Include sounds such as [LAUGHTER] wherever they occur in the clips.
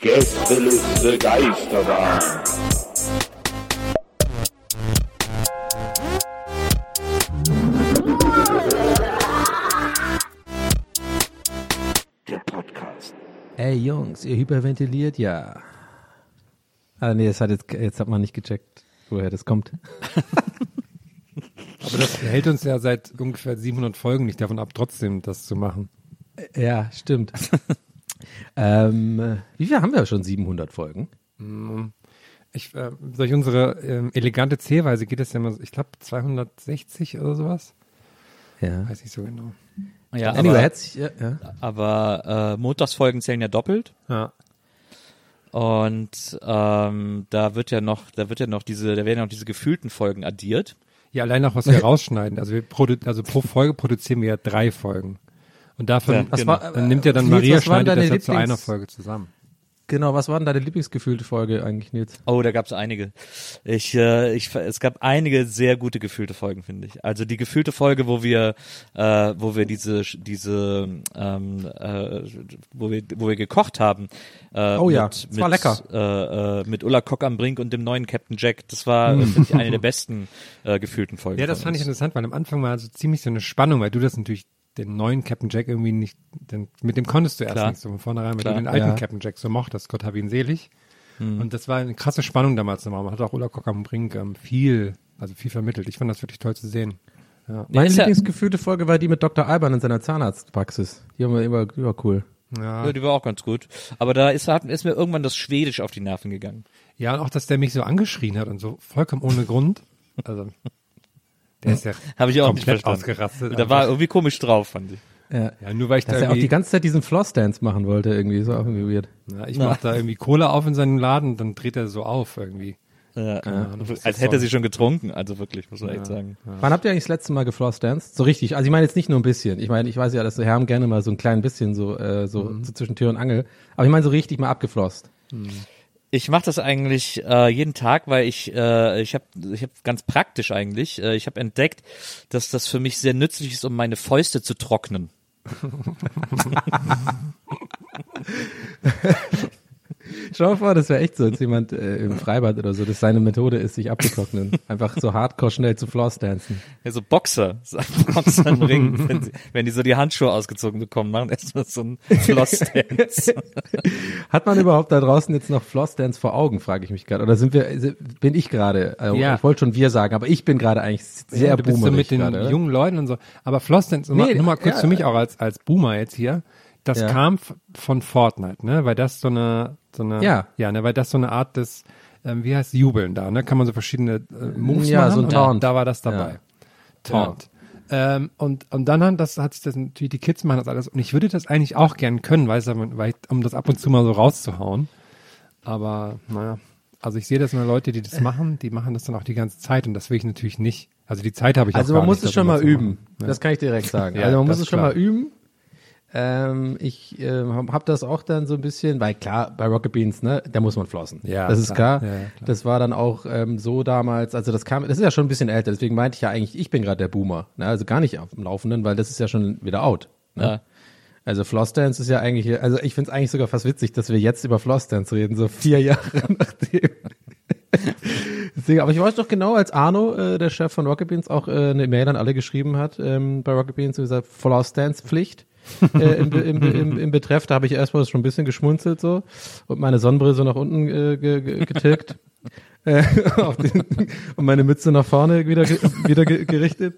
Gästeliste Geisterbahn. Der Podcast. Ey Jungs, ihr hyperventiliert ja. Ah nee, das hat jetzt, jetzt hat man nicht gecheckt, woher das kommt. [LAUGHS] Aber das hält uns ja seit ungefähr 700 Folgen nicht davon ab, trotzdem das zu machen. Ja, stimmt. [LAUGHS] ähm, wie viel haben wir schon? 700 Folgen? Ich, äh, durch unsere ähm, elegante Zählweise geht es ja immer, so- ich glaube 260 oder sowas. Ja. Weiß nicht so genau. Ja, Anyway, aber, herzlich, ja, ja. aber äh, Montagsfolgen zählen ja doppelt. Ja. Und ähm, da wird ja noch, da wird ja noch diese, da werden ja noch diese gefühlten Folgen addiert. Ja, allein auch was wir [LAUGHS] rausschneiden. Also, wir produ also pro Folge produzieren wir ja drei Folgen. Und davon Ja, genau. war- dann nimmt ja dann Nils, Maria, was waren schneidet deine das ja zu Lieblings- einer Folge zusammen. Genau, was war denn deine Lieblingsgefühlte Folge eigentlich, Nils? Oh, da gab's einige. Ich, äh, ich, es gab einige sehr gute gefühlte Folgen, finde ich. Also die gefühlte Folge, wo wir, äh, wo wir diese, diese, ähm, äh, wo wir, wo wir gekocht haben. Äh, Oh ja, mit, es war mit, lecker. Äh, äh, mit Ulla Kock am Brink und dem neuen Captain Jack. Das war, äh, finde ich, eine der besten äh, gefühlten Folgen. Ja, das fand ich interessant, weil am Anfang war so ziemlich so eine Spannung, weil du das natürlich den neuen Captain Jack irgendwie nicht, den, mit dem konntest du erst Klar. nicht so von vornherein, weil Klar. du den alten Ja. Captain Jack so mochtest, Gott hab ihn selig. Hm. Und das war eine krasse Spannung damals nochmal. Man hat auch Ulla Kock am Brink ähm, viel, also viel vermittelt. Ich fand das wirklich toll zu sehen. Ja. Meine ja- Lieblingsgefühlte Folge war die mit Dr. Alban in seiner Zahnarztpraxis. Die haben wir immer, war cool. Ja. Ja, die war auch ganz gut. Aber da ist, hat, ist mir irgendwann das Schwedisch auf die Nerven gegangen. ja, und auch, dass der mich so angeschrien hat und so vollkommen ohne Grund. Also, [LAUGHS] der ist ja Habe ich auch nicht komplett verstanden. ausgerastet. Da war irgendwie komisch drauf, fand ich. Ja. ja, nur weil ich Dass da er auch die ganze Zeit diesen Floss-Dance machen wollte, irgendwie. Ist auch irgendwie weird. ja, ich mach da irgendwie Cola auf in seinem Laden, dann dreht er so auf irgendwie. Ja, Ahnung, was als hätte er sie schon getrunken, also wirklich, muss man echt sagen. Wann habt ihr eigentlich das letzte Mal geflossdanced? So richtig. Also ich meine jetzt nicht nur ein bisschen. Ich meine, ich weiß ja, dass die Herren gerne mal so ein klein bisschen so, äh, so, Mhm. so zwischen Tür und Angel. Aber ich meine so richtig mal abgeflosst. Ich mache das eigentlich äh, jeden Tag, weil ich äh, ich habe ich habe ganz praktisch eigentlich, äh, ich habe entdeckt, dass das für mich sehr nützlich ist, um meine Fäuste zu trocknen. [LAUGHS] Schau mal vor, das wäre echt so, als jemand äh, im Freibad oder so, dass seine Methode ist, sich abzutrocknen. Einfach so hardcore schnell zu Flossdancen. Ja, so Boxer, [LAUGHS] so Boxer im Ring, wenn, sie, wenn die so die Handschuhe ausgezogen bekommen, machen erstmal so einen Flossdance. [LAUGHS] Hat man überhaupt da draußen jetzt noch Flossdance vor Augen, frage ich mich gerade. Oder sind wir, bin ich gerade, äh, Ja. ich wollte schon wir sagen, aber ich bin gerade eigentlich sehr ja, du bist so mit den gerade, oder? jungen Leuten und so. Aber Flossdance, nur, Nee, mal- nur mal kurz ja, für mich auch als, als Boomer jetzt hier. Das Ja. kam von Fortnite, ne? Weil das so eine, so eine, Ja. ja, ne? Weil das so eine Art des, ähm, wie heißt Jubeln da, ne? Kann man so verschiedene äh, Moves Ja, machen. so ein und Taunt. Da war das dabei. Taunt. Ähm, und, und dann hat das, hat sich das natürlich, die Kids machen das alles. Und ich würde das eigentlich auch gern können, weil, weil um das ab und zu mal so rauszuhauen. Aber, naja. Also ich sehe das immer Leute, die das machen, die machen das dann auch die ganze Zeit und das will ich natürlich nicht. Also die Zeit habe ich Also auch man muss nicht, es schon mal üben. Ja. Das kann ich direkt sagen. Ja, also man muss es schon klar. mal üben. Ähm, ich ähm, habe hab das auch dann so ein bisschen, weil klar, bei Rocket Beans, ne, da muss man flossen. Ja, das ist klar. klar. Ja, klar. Das war dann auch ähm, so damals, also das kam, das ist ja schon ein bisschen älter, deswegen meinte ich ja eigentlich, ich bin gerade der Boomer. Ne? Also gar nicht auf dem Laufenden, weil das ist ja schon wieder out. Ne? Ja. Also Flossdance ist ja eigentlich, also ich finde es eigentlich sogar fast witzig, dass wir jetzt über Flossdance reden, so vier [LAUGHS] Jahre nachdem. [LAUGHS] Deswegen, aber ich weiß doch genau, als Arno, äh, der Chef von Rocket Beans, auch äh, eine Mail an alle geschrieben hat, ähm, bei Rocket Beans, und gesagt, Follow-Stance-Pflicht. Äh, im, im, im, Im Betreff, da habe ich erstmal schon ein bisschen geschmunzelt so und meine Sonnenbrille so nach unten äh, ge, ge, getilgt [LAUGHS] äh, den, und meine Mütze nach vorne wieder, wieder ge, gerichtet,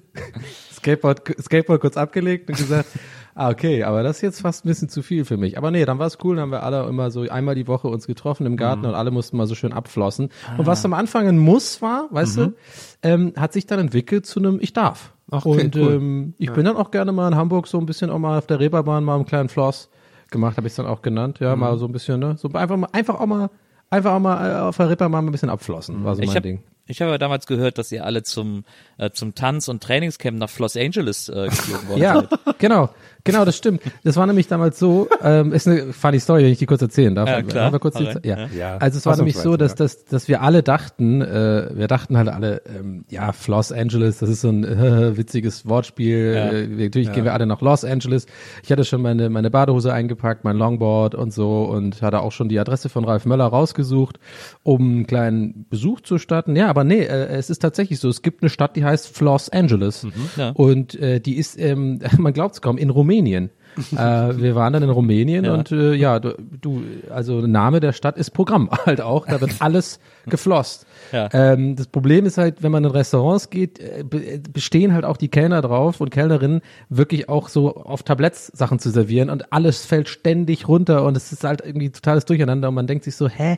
Skateboard, Skateboard kurz abgelegt und gesagt, ah okay, aber das ist jetzt fast ein bisschen zu viel für mich. Aber nee, dann war es cool, dann haben wir alle immer so einmal die Woche uns getroffen im Garten und alle mussten mal so schön abflossen. Und was am Anfang ein Muss war, weißt du, ähm, hat sich dann entwickelt zu einem Ich darf. Ach, okay, und cool. ähm, ich bin dann auch gerne mal in Hamburg so ein bisschen auch mal auf der Reeperbahn mal einen kleinen Floss gemacht, habe ich dann auch genannt, ja, mal so ein bisschen, ne, so einfach mal, einfach auch mal, einfach auch mal äh, auf der Reeperbahn mal ein bisschen abflossen, war so Ich mein habe Ding. ich hab ja damals gehört, dass ihr alle zum, äh, zum Tanz- und Trainingscamp nach Los Angeles äh, geflogen [LAUGHS] worden Ja, seid. genau, genau, das stimmt. Das war nämlich damals so, ähm, ist eine funny Story, wenn ich die kurz erzählen darf. Ja, klar. Wir kurz rein. ja. Ja. Also es war nämlich so, dass, dass, dass wir alle dachten, äh, wir dachten halt alle, ähm, ja, Los Angeles, das ist so ein äh, [LAUGHS] witziges Wortspiel. Ja. Äh, natürlich gehen wir alle nach Los Angeles. Ich hatte schon meine, meine Badehose eingepackt, mein Longboard und so und hatte auch schon die Adresse von Ralf Möller rausgesucht, um einen kleinen Besuch zu starten. Ja, aber nee, äh, es ist tatsächlich so. Es gibt eine Stadt, die heißt Los Angeles. ja. Und äh, die ist, ähm, [LAUGHS] man glaubt es kaum, in Rumänien. [LAUGHS] äh, wir waren dann in Rumänien Ja. und äh, ja, du, du, also der Name der Stadt ist Programm [LAUGHS] halt auch. Da wird [LAUGHS] alles geflosst. Ja. Ähm, das Problem ist halt, wenn man in Restaurants geht, äh, äh, bestehen halt auch die Kellner drauf und Kellnerinnen wirklich auch so auf Tabletts Sachen zu servieren und alles fällt ständig runter und es ist halt irgendwie totales Durcheinander und man denkt sich so, hä,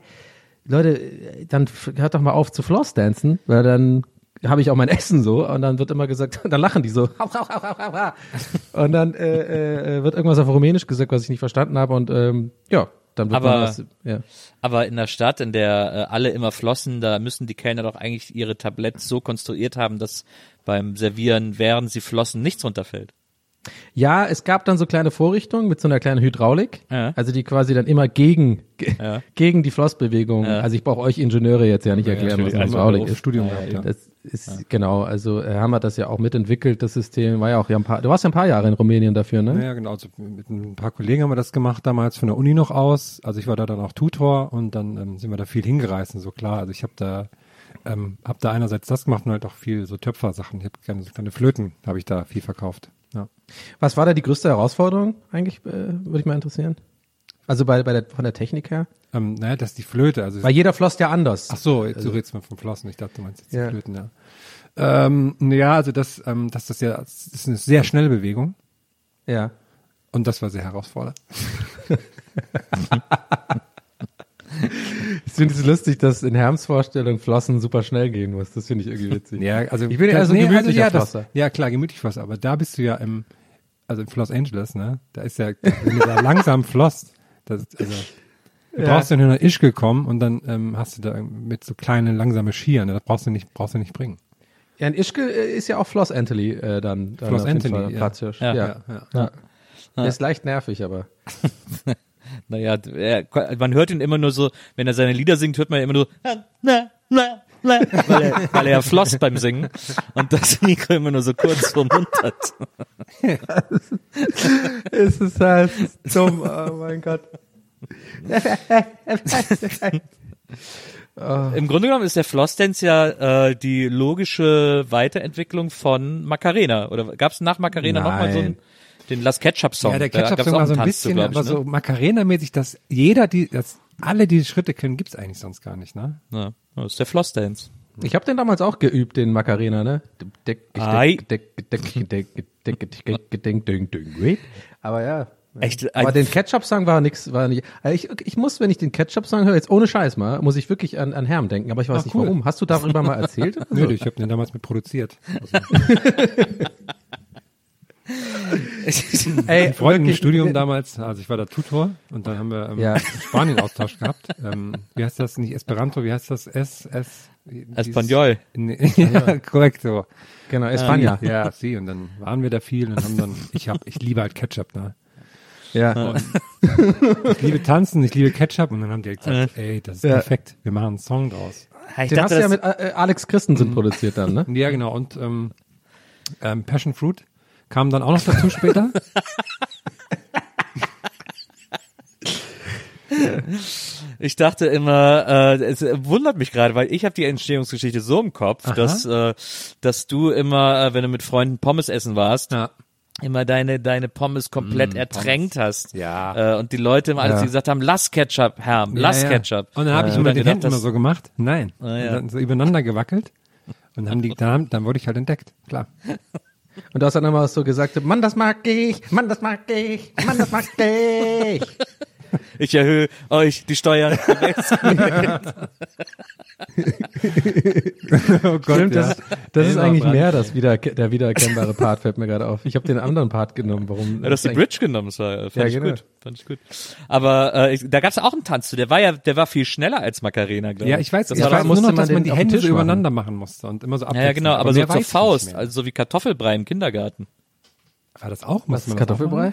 Leute, äh, dann hört doch mal auf zu Flossdancen, weil dann habe ich auch mein Essen so und dann wird immer gesagt, [LAUGHS] dann lachen die so [LAUGHS] und dann äh, äh, wird irgendwas auf Rumänisch gesagt, was ich nicht verstanden habe und ähm, ja, dann wird Aber- das, ja. Aber in der Stadt, in der äh, alle immer flossen, da müssen die Kellner doch eigentlich ihre Tabletts so konstruiert haben, dass beim Servieren, während sie flossen, nichts runterfällt. Ja, es gab dann so kleine Vorrichtungen mit so einer kleinen Hydraulik, Ja. also die quasi dann immer gegen ge Ja. [LAUGHS] gegen die Flossbewegung. Ja. Also ich brauche euch Ingenieure jetzt ja nicht erklären, was eine Einmal Hydraulik ist. Studium gehabt, ja. Das ist genau, also äh, haben wir das ja auch mitentwickelt, das System. War ja auch ja ein paar. Du warst ja ein paar Jahre in Rumänien dafür, ne? Ja, genau. Also mit ein paar Kollegen haben wir das gemacht damals von der Uni noch aus. Also ich war da dann auch Tutor und dann ähm, sind wir da viel hingereist und so klar. Also ich habe da ähm, hab da einerseits das gemacht und halt auch viel so Töpfersachen. Ich habe gerne so kleine Flöten, habe ich da viel verkauft. Ja. Was war da die größte Herausforderung eigentlich? Äh, Würde ich mal interessieren. Also bei, bei der, von der Technik her? Ähm, naja, das ist die Flöte. Also Weil jeder flosst ja anders. Ach so, jetzt, du redest mal vom Flossen. Ich dachte, du meinst jetzt Ja. die Flöten, ja. Ähm, ja, also das, ähm, das ist ja, das ist eine sehr schnelle Bewegung Ja. und das war sehr herausfordernd. [LAUGHS] [LAUGHS] Ich finde es lustig, dass in Herms Vorstellung Flossen super schnell gehen muss. Das finde ich irgendwie witzig. Ja, also Ich bin ja eher so ein gemütlicher ja, das, Flosser. ja, klar, gemütlich Flosser, aber da bist du ja im, also in Los Angeles, ne? Da ist ja, wenn du da [LAUGHS] langsam flosst, das, also, du Ja. brauchst ja nur nach Ischgl kommen und dann ähm, hast du da mit so kleine langsame Skier, ne? Das brauchst du nicht, brauchst du nicht bringen. Ja, in Ischgl äh, ist ja auch Floss Anthony äh, dann, dann Floss Anthony, Fall ja. Ja. Ja. Ja, ja. Ja. Der ist leicht nervig, aber. [LAUGHS] Naja, er, man hört ihn immer nur so, wenn er seine Lieder singt, hört man immer nur, na, na, na, weil er, weil er floss beim Singen und das [LAUGHS] Mikro immer nur so kurz vorm Mund hat. [LAUGHS] es ist halt dumm, oh mein Gott. [LAUGHS] Im Grunde genommen ist der Flossdance ja äh, die logische Weiterentwicklung von Macarena. Oder gab es nach Macarena nochmal so Nein. Den Last Ketchup Song? Ja, der Ketchup-Song auch war so ein Tanz zu, bisschen, ich, aber so ne? Macarena-mäßig, dass jeder die, dass alle diese Schritte können, gibt's eigentlich sonst gar nicht, ne? Ja, das ist der Flossdance. Ich habe den damals auch geübt, den Macarena, ne? Aber ja. Echt, Aber den Ketchup-Song war nix, war nicht. Also ich, ich muss, wenn ich den Ketchup-Song höre, jetzt ohne Scheiß mal, muss ich wirklich an, an Herm denken. Aber ich weiß Ach, nicht cool. warum. Hast du darüber mal erzählt? Nö, so? ich habe den damals mit produziert. Ey, Ein Freund im Studium damals, also ich war da Tutor und dann haben wir ähm, Ja. Spanien-Austausch gehabt. Ähm, wie heißt das? Nicht Esperanto, wie heißt das? S, S, Espanol. Nee, [LAUGHS] ja, korrekt so. Genau, Espanja. Ja, sie und dann waren wir da viel und haben dann, ich hab, ich liebe halt Ketchup, ne? Ja. Ich liebe Tanzen, ich liebe Ketchup und dann haben die halt gesagt, ey, das ist Ja. perfekt, wir machen einen Song draus. Ich Den hast dachte, du ja mit äh, Alex Christensen produziert dann, ne? Ja, genau. Und ähm, ähm, Passion Fruit kam dann auch noch dazu später. [LAUGHS] Ich dachte immer, äh, es wundert mich gerade, weil ich habe die Entstehungsgeschichte so im Kopf, dass äh, dass du immer, äh, wenn du mit Freunden Pommes essen warst, Ja. immer deine deine Pommes komplett ertränkt hast. Ja. Äh, und die Leute immer alles Ja. gesagt haben, lass Ketchup, Herr, lass Ja. Ketchup. Und dann habe ich Äh, immer den gedacht, Händen immer so gemacht. Nein. Ah, dann so übereinander gewackelt. Und dann, haben die, dann, dann wurde ich halt entdeckt. Klar. [LAUGHS] Und du hast dann immer so gesagt, Mann, das mag ich, Mann, das mag ich, Mann, das mag [LAUGHS] ich. Ich erhöhe euch die Steuern. Oh Gott, Stimmt, das, ist- das ist eigentlich mehr das wieder, der wiedererkennbare Part, fällt mir gerade auf. Ich habe den anderen Part genommen, warum? Ja, du hast die Bridge genommen, das war, äh, fand Ja, ich genau. gut, fand ich gut. Aber äh, ich, da gab's auch einen Tanz zu, der war ja, der war viel schneller als Macarena, glaube Ja, ich weiß, das ich war weiß nur noch, dass man die Hände so übereinander machen musste und immer so ja, ja, abwechselnd. genau, aber so mehr zur ich Faust, also so wie Kartoffelbrei im Kindergarten. War das auch? Was Muss ist das Kartoffelbrei?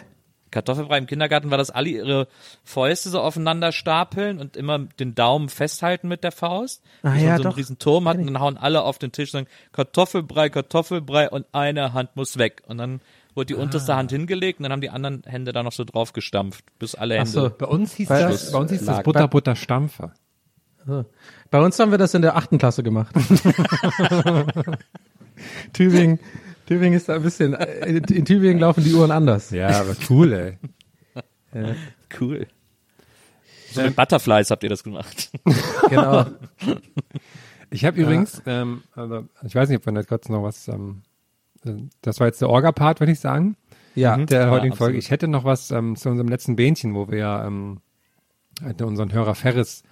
Kartoffelbrei im Kindergarten war, dass alle ihre Fäuste so aufeinander stapeln und immer den Daumen festhalten mit der Faust. Ah, ja, so einen doch. riesen Turm hat und dann hauen alle auf den Tisch und sagen, Kartoffelbrei, Kartoffelbrei und eine Hand muss weg. Und dann wurde die Ah. unterste Hand hingelegt und dann haben die anderen Hände da noch so drauf gestampft, bis alle Ach Hände. so. Bei uns hieß das, bei uns hieß das Butter, Butter, Stampfer. So. Bei uns haben wir das in der achten Klasse gemacht. [LAUGHS] [LAUGHS] Tübingen, Tübingen ist da ein bisschen, äh, in, in Tübingen laufen die Uhren anders. Ja, aber cool, ey. Cool. So mit Butterflies habt ihr das gemacht. [LAUGHS] Genau. Ich habe übrigens, ähm, also ich weiß nicht, ob wir da kurz noch was, ähm, äh, das war jetzt der Orga-Part, würde ich sagen, Ja. der heutigen absolut. Folge. Ich hätte noch was ähm, zu unserem letzten Bähnchen, wo wir ja ähm, hatte unseren Hörer Ferris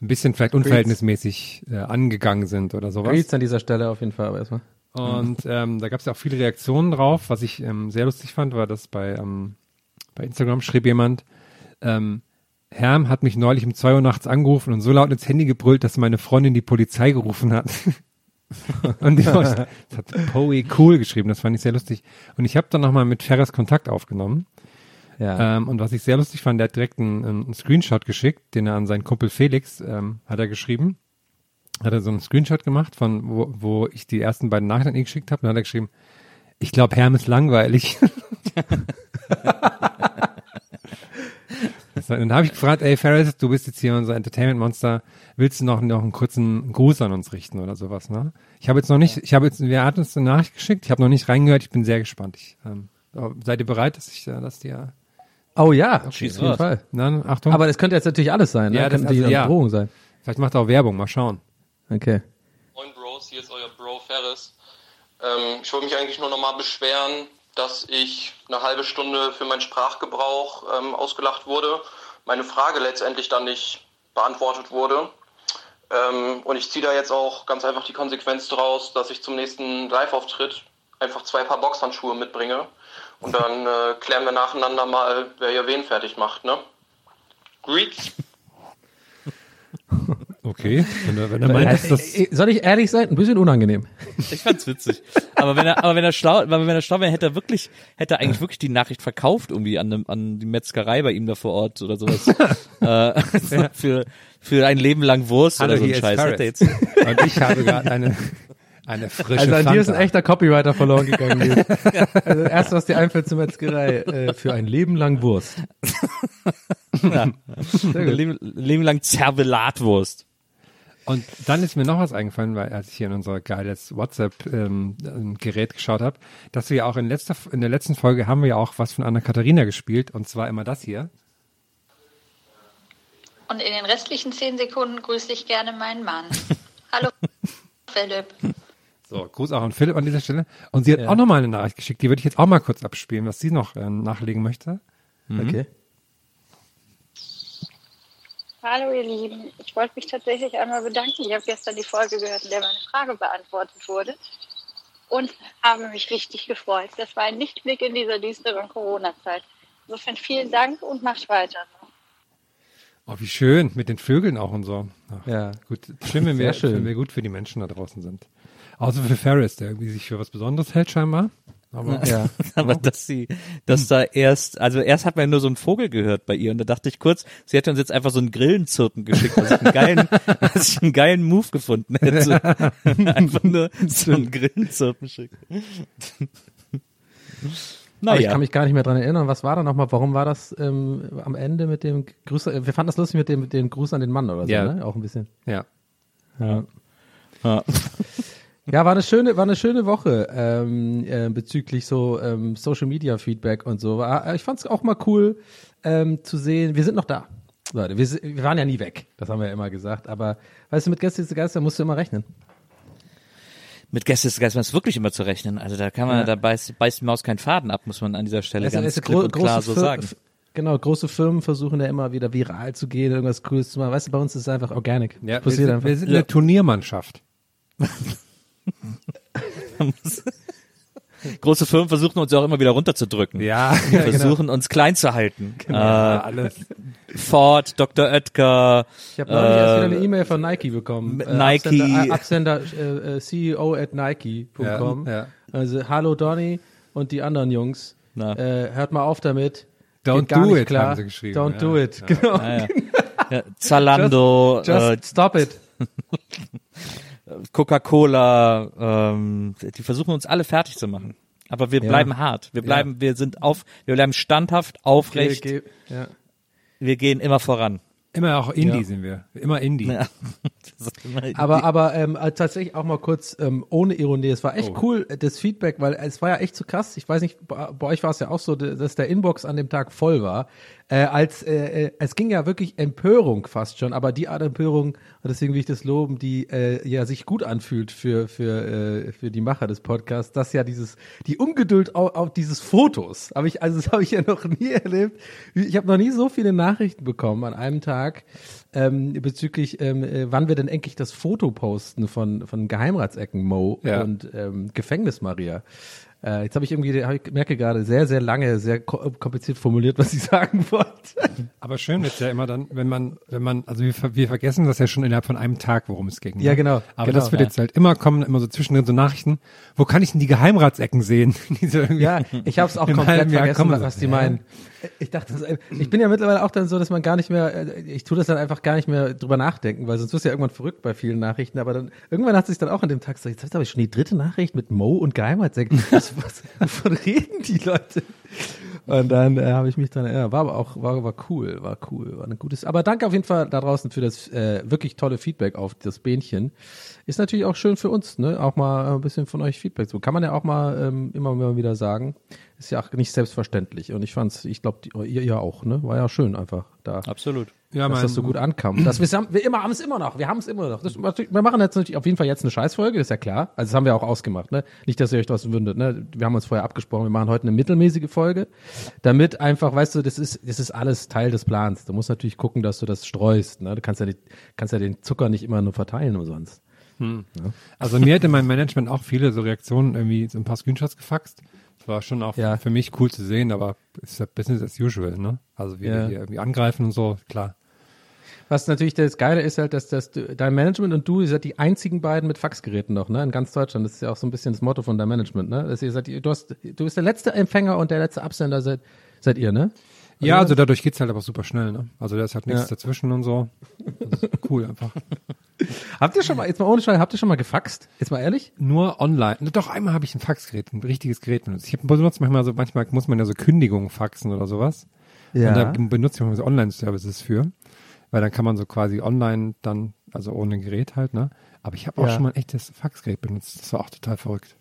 ein bisschen vielleicht unverhältnismäßig äh, angegangen sind oder sowas. Greets an dieser Stelle auf jeden Fall aber erstmal. Und ähm, da gab es ja auch viele Reaktionen drauf. Was ich ähm, sehr lustig fand, war, dass bei, ähm, bei Instagram schrieb jemand, ähm, Herm hat mich neulich um zwei Uhr nachts angerufen und so laut ins Handy gebrüllt, dass meine Freundin die Polizei gerufen hat. [LAUGHS] und die das hat Poe cool geschrieben, das fand ich sehr lustig. Und ich habe dann nochmal mit Ferris Kontakt aufgenommen. Ja. Ähm, und was ich sehr lustig fand, der hat direkt einen, einen Screenshot geschickt, den er an seinen Kumpel Felix ähm, hat er geschrieben. Hat er so einen Screenshot gemacht, von wo, wo ich die ersten beiden Nachrichten geschickt habe. Und dann hat er geschrieben, ich glaube, Herm ist langweilig. [LAUGHS] So, und dann habe ich gefragt, ey Ferris, du bist jetzt hier unser Entertainment Monster, willst du noch, noch einen kurzen Gruß an uns richten oder sowas, ne? Ich habe jetzt noch nicht, ich habe jetzt, wer hat uns eine Nachricht geschickt? Ich habe noch nicht reingehört, ich bin sehr gespannt. Ich, ähm, seid ihr bereit, dass ich äh, das dir, Oh ja, auf Schieß jeden. Fall. na, Achtung, Aber das könnte jetzt natürlich alles sein. Ne? Ja, das- könnte also, ja. Drohung sein. vielleicht macht er auch Werbung, mal schauen. Okay. Moin Bros, hier ist euer Bro Ferris. Ähm, ich wollte mich eigentlich nur nochmal beschweren, dass ich eine halbe Stunde für meinen Sprachgebrauch ähm, ausgelacht wurde, meine Frage letztendlich dann nicht beantwortet wurde. Ähm, und ich ziehe da jetzt auch ganz einfach die Konsequenz draus, dass ich zum nächsten Live-Auftritt einfach zwei Paar Boxhandschuhe mitbringe. Und dann äh, klären wir nacheinander mal, wer hier wen fertig macht, ne? Greets! Okay, wenn er, wenn er meint, dass das, Soll ich ehrlich sein? Ein bisschen unangenehm. Ich fand's witzig. Aber wenn er, aber wenn er schlau, aber wenn er schlau wäre, hätte er wirklich, hätte er eigentlich wirklich die Nachricht verkauft irgendwie an, dem- an die Metzgerei bei ihm da vor Ort oder sowas. [LAUGHS] äh, für, für ein Leben lang Wurst Hallo, oder so ein Scheiß. Hätte Ferris. jetzt, und ich habe gerade eine, eine frische Also an dir ist ein Fanta. echter Copywriter verloren gegangen. [LAUGHS] Also erst was dir einfällt zur Metzgerei. Äh, für ein Leben lang Wurst. ja. Leben, Leben lang Zervelatwurst. Und dann ist mir noch was eingefallen, weil als ich hier in unser geiles WhatsApp-Gerät geschaut habe, dass wir ja auch in, letzter, in der letzten Folge haben wir ja auch was von Anna Katharina gespielt und zwar immer das hier. Und in den restlichen zehn Sekunden grüße ich gerne meinen Mann. [LAUGHS] Hallo, Philipp. So, Gruß auch an Philipp an dieser Stelle. Und sie hat Ja. auch nochmal eine Nachricht geschickt, die würde ich jetzt auch mal kurz abspielen, was sie noch äh, nachlegen möchte. Okay. Hallo, ihr Lieben. Ich wollte mich tatsächlich einmal bedanken. Ich habe gestern die Folge gehört, in der meine Frage beantwortet wurde. Und habe mich richtig gefreut. Das war ein Lichtblick in dieser düsteren Corona-Zeit. Insofern vielen Dank und macht weiter. Oh, wie schön, mit den Vögeln auch und so. Ach, Ja. Gut, schön, wenn wir, Sehr schön. wenn wir gut für die Menschen da draußen sind. Außer für Ferris, der irgendwie sich für was Besonderes hält scheinbar. Aber Ja. [LAUGHS] Aber dass sie, dass da erst, also erst hat man nur so einen Vogel gehört bei ihr und da dachte ich kurz, sie hätte uns jetzt einfach so einen Grillenzirpen geschickt, was ich einen geilen, [LAUGHS] was ich einen geilen Move gefunden hätte. [LAUGHS] einfach nur so einen Grillenzirpen schicken. Aber ich Naja. kann mich gar nicht mehr dran erinnern. Was war da nochmal? Warum war das ähm, am Ende mit dem Gruß? äh, Wir fanden das lustig mit dem, mit dem Gruß an den Mann oder so, Ja. ne? Auch ein bisschen. Ja. Ja. Ja. Ja, war eine schöne, war eine schöne Woche ähm, äh, bezüglich so ähm, Social Media Feedback und so. War, äh, ich fand es auch mal cool ähm, zu sehen. Wir sind noch da, Leute. Wir, wir waren ja nie weg. Das haben wir ja immer gesagt. Aber weißt du, mit Gäste ist Geister musst du immer rechnen. Mit Gästegeist ist wirklich immer zu rechnen. Also da kann man, Ja. da beißt, beißt die Maus kein Faden ab, muss man an dieser Stelle Also, ganz also klipp gro- und klar so Fir- sagen. f- Genau, große Firmen versuchen ja immer wieder viral zu gehen, irgendwas Cooles zu machen. Weißt du, bei uns ist es einfach organic. Ja, wir Passiert sind, einfach. wir sind eine Turniermannschaft. [LAUGHS] [LAUGHS] Große Firmen versuchen uns auch immer wieder runterzudrücken. Ja, Wir [LAUGHS] ja, genau. versuchen uns klein zu halten. Ja, äh, alles. Ford, Dr. Oetker, Ich habe neulich erst wieder äh, eine E-Mail von Nike bekommen. Äh, Nike. Absender, äh, Absender äh, äh, CEO at Nike.com. Ja, ja. Also, hallo Donny und die anderen Jungs. Na. Äh, hört mal auf damit. Don't do it, klar. haben sie geschrieben. Don't Ja, do it. ja. Genau. ja, ja. Ja, Zalando, [LAUGHS] Just, just stop it. Coca-Cola, ähm, die versuchen uns alle fertig zu machen. Aber wir Ja. bleiben hart. Wir bleiben, wir sind auf, wir bleiben standhaft, aufrecht. Ge- ge- ja. Wir gehen immer voran. Immer auch Indie Ja. sind wir. Immer Indie. Ja. [LAUGHS] Immer- Aber, aber ähm, äh, tatsächlich auch mal kurz ähm, ohne Ironie. Es war echt Oh. cool, äh, das Feedback, weil es war ja echt so krass. Ich weiß nicht, bei euch war es ja auch so, dass der Inbox an dem Tag voll war. Äh, als äh, äh, es ging ja wirklich Empörung fast schon, aber die Art Empörung, und deswegen will ich das loben, die äh, ja sich gut anfühlt für für äh, für die Macher des Podcasts, dass ja dieses die Ungeduld auf, auf dieses Fotos, habe ich also das habe ich ja noch nie erlebt. Ich habe noch nie so viele Nachrichten bekommen an einem Tag ähm, bezüglich, ähm, äh, wann wir denn endlich das Foto posten von, von Geheimratsecken Mo Ja. und ähm, Gefängnis Maria. Äh, jetzt habe ich irgendwie, hab ich merke gerade, sehr, sehr lange, sehr ko kompliziert formuliert, was ich [LAUGHS] sagen wollte. Aber schön ist ja immer dann, wenn man, wenn man, also wir, wir vergessen das ja schon innerhalb von einem Tag, worum es ging. Ne? Ja, genau, Aber genau, das wird ja. jetzt halt immer kommen, immer so zwischendrin so Nachrichten. Wo kann ich denn die Geheimratsecken sehen? [LAUGHS] Diese irgendwie Ja, ich habe es auch komplett vergessen, was so. die Ja. meinen. Ich dachte, ich bin ja mittlerweile auch dann so, dass man gar nicht mehr, äh, ich tue das dann einfach gar nicht mehr drüber nachdenken, weil sonst wirst du ja irgendwann verrückt bei vielen Nachrichten. Aber dann irgendwann hat sich dann auch an dem Tag gesagt, jetzt habe ich schon die dritte Nachricht mit Mo und Geheimratsecken. Was, was, wovon reden die Leute? Und dann äh, habe ich mich dran erinnert. War aber auch, war, war cool, war cool, war ein gutes. Aber danke auf jeden Fall da draußen für das äh, wirklich tolle Feedback auf das Bähnchen. Ist natürlich auch schön für uns, ne? Auch mal ein bisschen von euch Feedback zu. Kann man ja auch mal ähm, immer mal wieder sagen. Ist ja auch nicht selbstverständlich. Und ich fand's, ich glaube, ihr ja auch, ne? War ja schön einfach da. Absolut. Ja, dass das so gut ankam. Dass wir, haben, wir immer haben es immer noch. Wir haben es immer noch. Das, wir machen jetzt natürlich auf jeden Fall jetzt eine Scheißfolge, ist ja klar. Also das haben wir auch ausgemacht, ne? Nicht, dass ihr euch was wundert, ne? Wir haben uns vorher abgesprochen, wir machen heute eine mittelmäßige Folge, damit einfach, weißt du, das ist, das ist alles Teil des Plans. Du musst natürlich gucken, dass du das streust, ne? Du kannst ja, die, kannst ja den Zucker nicht immer nur verteilen umsonst. Also mir hätte mein Management auch viele so Reaktionen irgendwie so ein paar Screenshots gefaxt. Das war schon auch Ja. für mich cool zu sehen, aber ist ja Business as usual, ne? Also wie Ja. wir hier irgendwie angreifen und so, klar. Was natürlich das Geile ist halt, dass, du, dein Management und du, ihr seid die einzigen beiden mit Faxgeräten noch, ne? In ganz Deutschland. Das ist ja auch so ein bisschen das Motto von deinem Management, ne? Dass ihr seid, du hast, du bist der letzte Empfänger und der letzte Absender seid, seid ihr, ne? Ja, also dadurch geht's halt aber super schnell, ne? Also da ist halt nichts Ja. dazwischen und so. Cool einfach. [LAUGHS] Habt ihr schon mal, jetzt mal ohne Schwein, habt ihr schon mal gefaxt? Jetzt mal ehrlich? Nur online. Doch, einmal habe ich ein Faxgerät, ein richtiges Gerät benutzt. Ich benutze manchmal so, manchmal muss man ja so Kündigungen faxen oder sowas. Ja. Und da benutze ich manchmal so Online-Services für. Weil dann kann man so quasi online dann, also ohne Gerät halt, ne? Aber ich habe auch Ja. schon mal ein echtes Faxgerät benutzt. Das war auch total verrückt.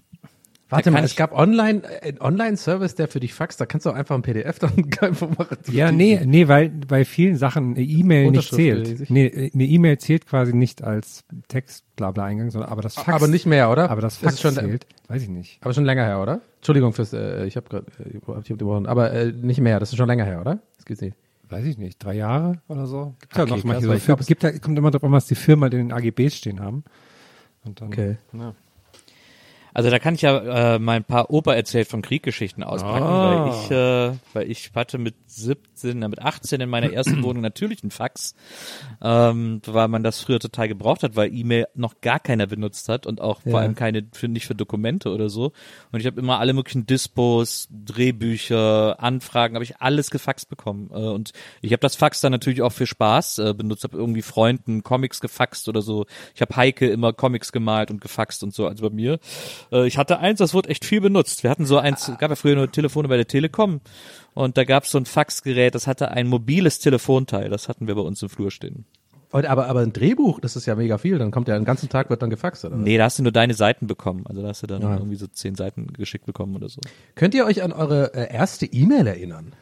Warte mal, es gab online, äh, einen Online-Service, der für dich faxt, da kannst du auch einfach ein PDF [LAUGHS] dann einfach machen. Ja, nee, nee, weil bei vielen Sachen eine E-Mail nicht zählt. Nee, eine E-Mail zählt quasi nicht als Text, bla bla Eingang, sondern aber das Fax. Aber nicht mehr, oder? Aber das Fax schon- zählt. Weiß ich nicht. Aber schon länger her, oder? Entschuldigung fürs, äh, ich habe gerade, äh, ich hab gebrochen, aber äh, nicht mehr, das ist schon länger her, oder? Das gibt's nicht. Weiß ich nicht. Drei Jahre oder so? Gibt ja Okay, noch krass, manche weil so glaub, gibt ja, kommt immer drauf an, was die Firmen halt in den AGBs stehen haben. Und dann, Okay. Ja. Also da kann ich ja äh, mal ein paar Opa erzählt von Krieggeschichten auspacken, Ah. weil ich, äh, weil ich hatte mit 17, äh, mit 18 in meiner ersten Wohnung natürlich einen Fax, ähm, weil man das früher total gebraucht hat, weil E-Mail noch gar keiner benutzt hat und auch Ja. vor allem keine, für, nicht für Dokumente oder so. Und ich habe immer alle möglichen Dispos, Drehbücher, Anfragen, habe ich alles gefaxt bekommen. Äh, und ich habe das Fax dann natürlich auch für Spaß äh, benutzt, habe irgendwie Freunden Comics gefaxt oder so. Ich habe Heike immer Comics gemalt und gefaxt und so, also bei mir. Äh, ich hatte eins, das wurde echt viel benutzt. Wir hatten so eins, gab ja früher nur Telefone bei der Telekom und da gab es so ein Faxgerät, das hatte ein mobiles Telefonteil. Das hatten wir bei uns im Flur stehen. Und, aber, aber ein Drehbuch, das ist ja mega viel. Dann kommt ja den ganzen Tag wird dann gefaxt, oder? Nee, da hast du nur deine Seiten bekommen. Also da hast du dann Ja. irgendwie so zehn Seiten geschickt bekommen oder so. Könnt ihr euch an eure äh, erste E-Mail erinnern?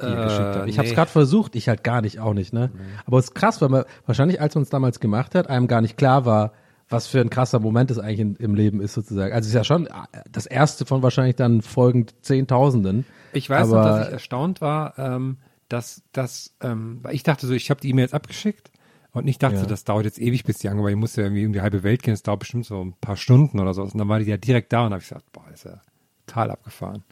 Die ihr Äh, geschickt habt? Ich habe es nee. gerade versucht, ich halt gar nicht, auch nicht, ne? Aber es ist krass, weil man wahrscheinlich, als man es damals gemacht hat, einem gar nicht klar war, was für ein krasser Moment es eigentlich in, im Leben ist sozusagen. Also es ist ja schon das erste von wahrscheinlich dann folgend Zehntausenden. Ich weiß noch, dass ich erstaunt war, ähm, dass das, ähm, weil ich dachte so, ich habe die E-Mails abgeschickt und ich dachte, Ja. so, das dauert jetzt ewig, bis die ankommen, weil ich musste ja irgendwie um die halbe Welt gehen, das dauert bestimmt so ein paar Stunden oder so. Und dann war die ja direkt da und habe ich gesagt, boah, ist ja total abgefahren.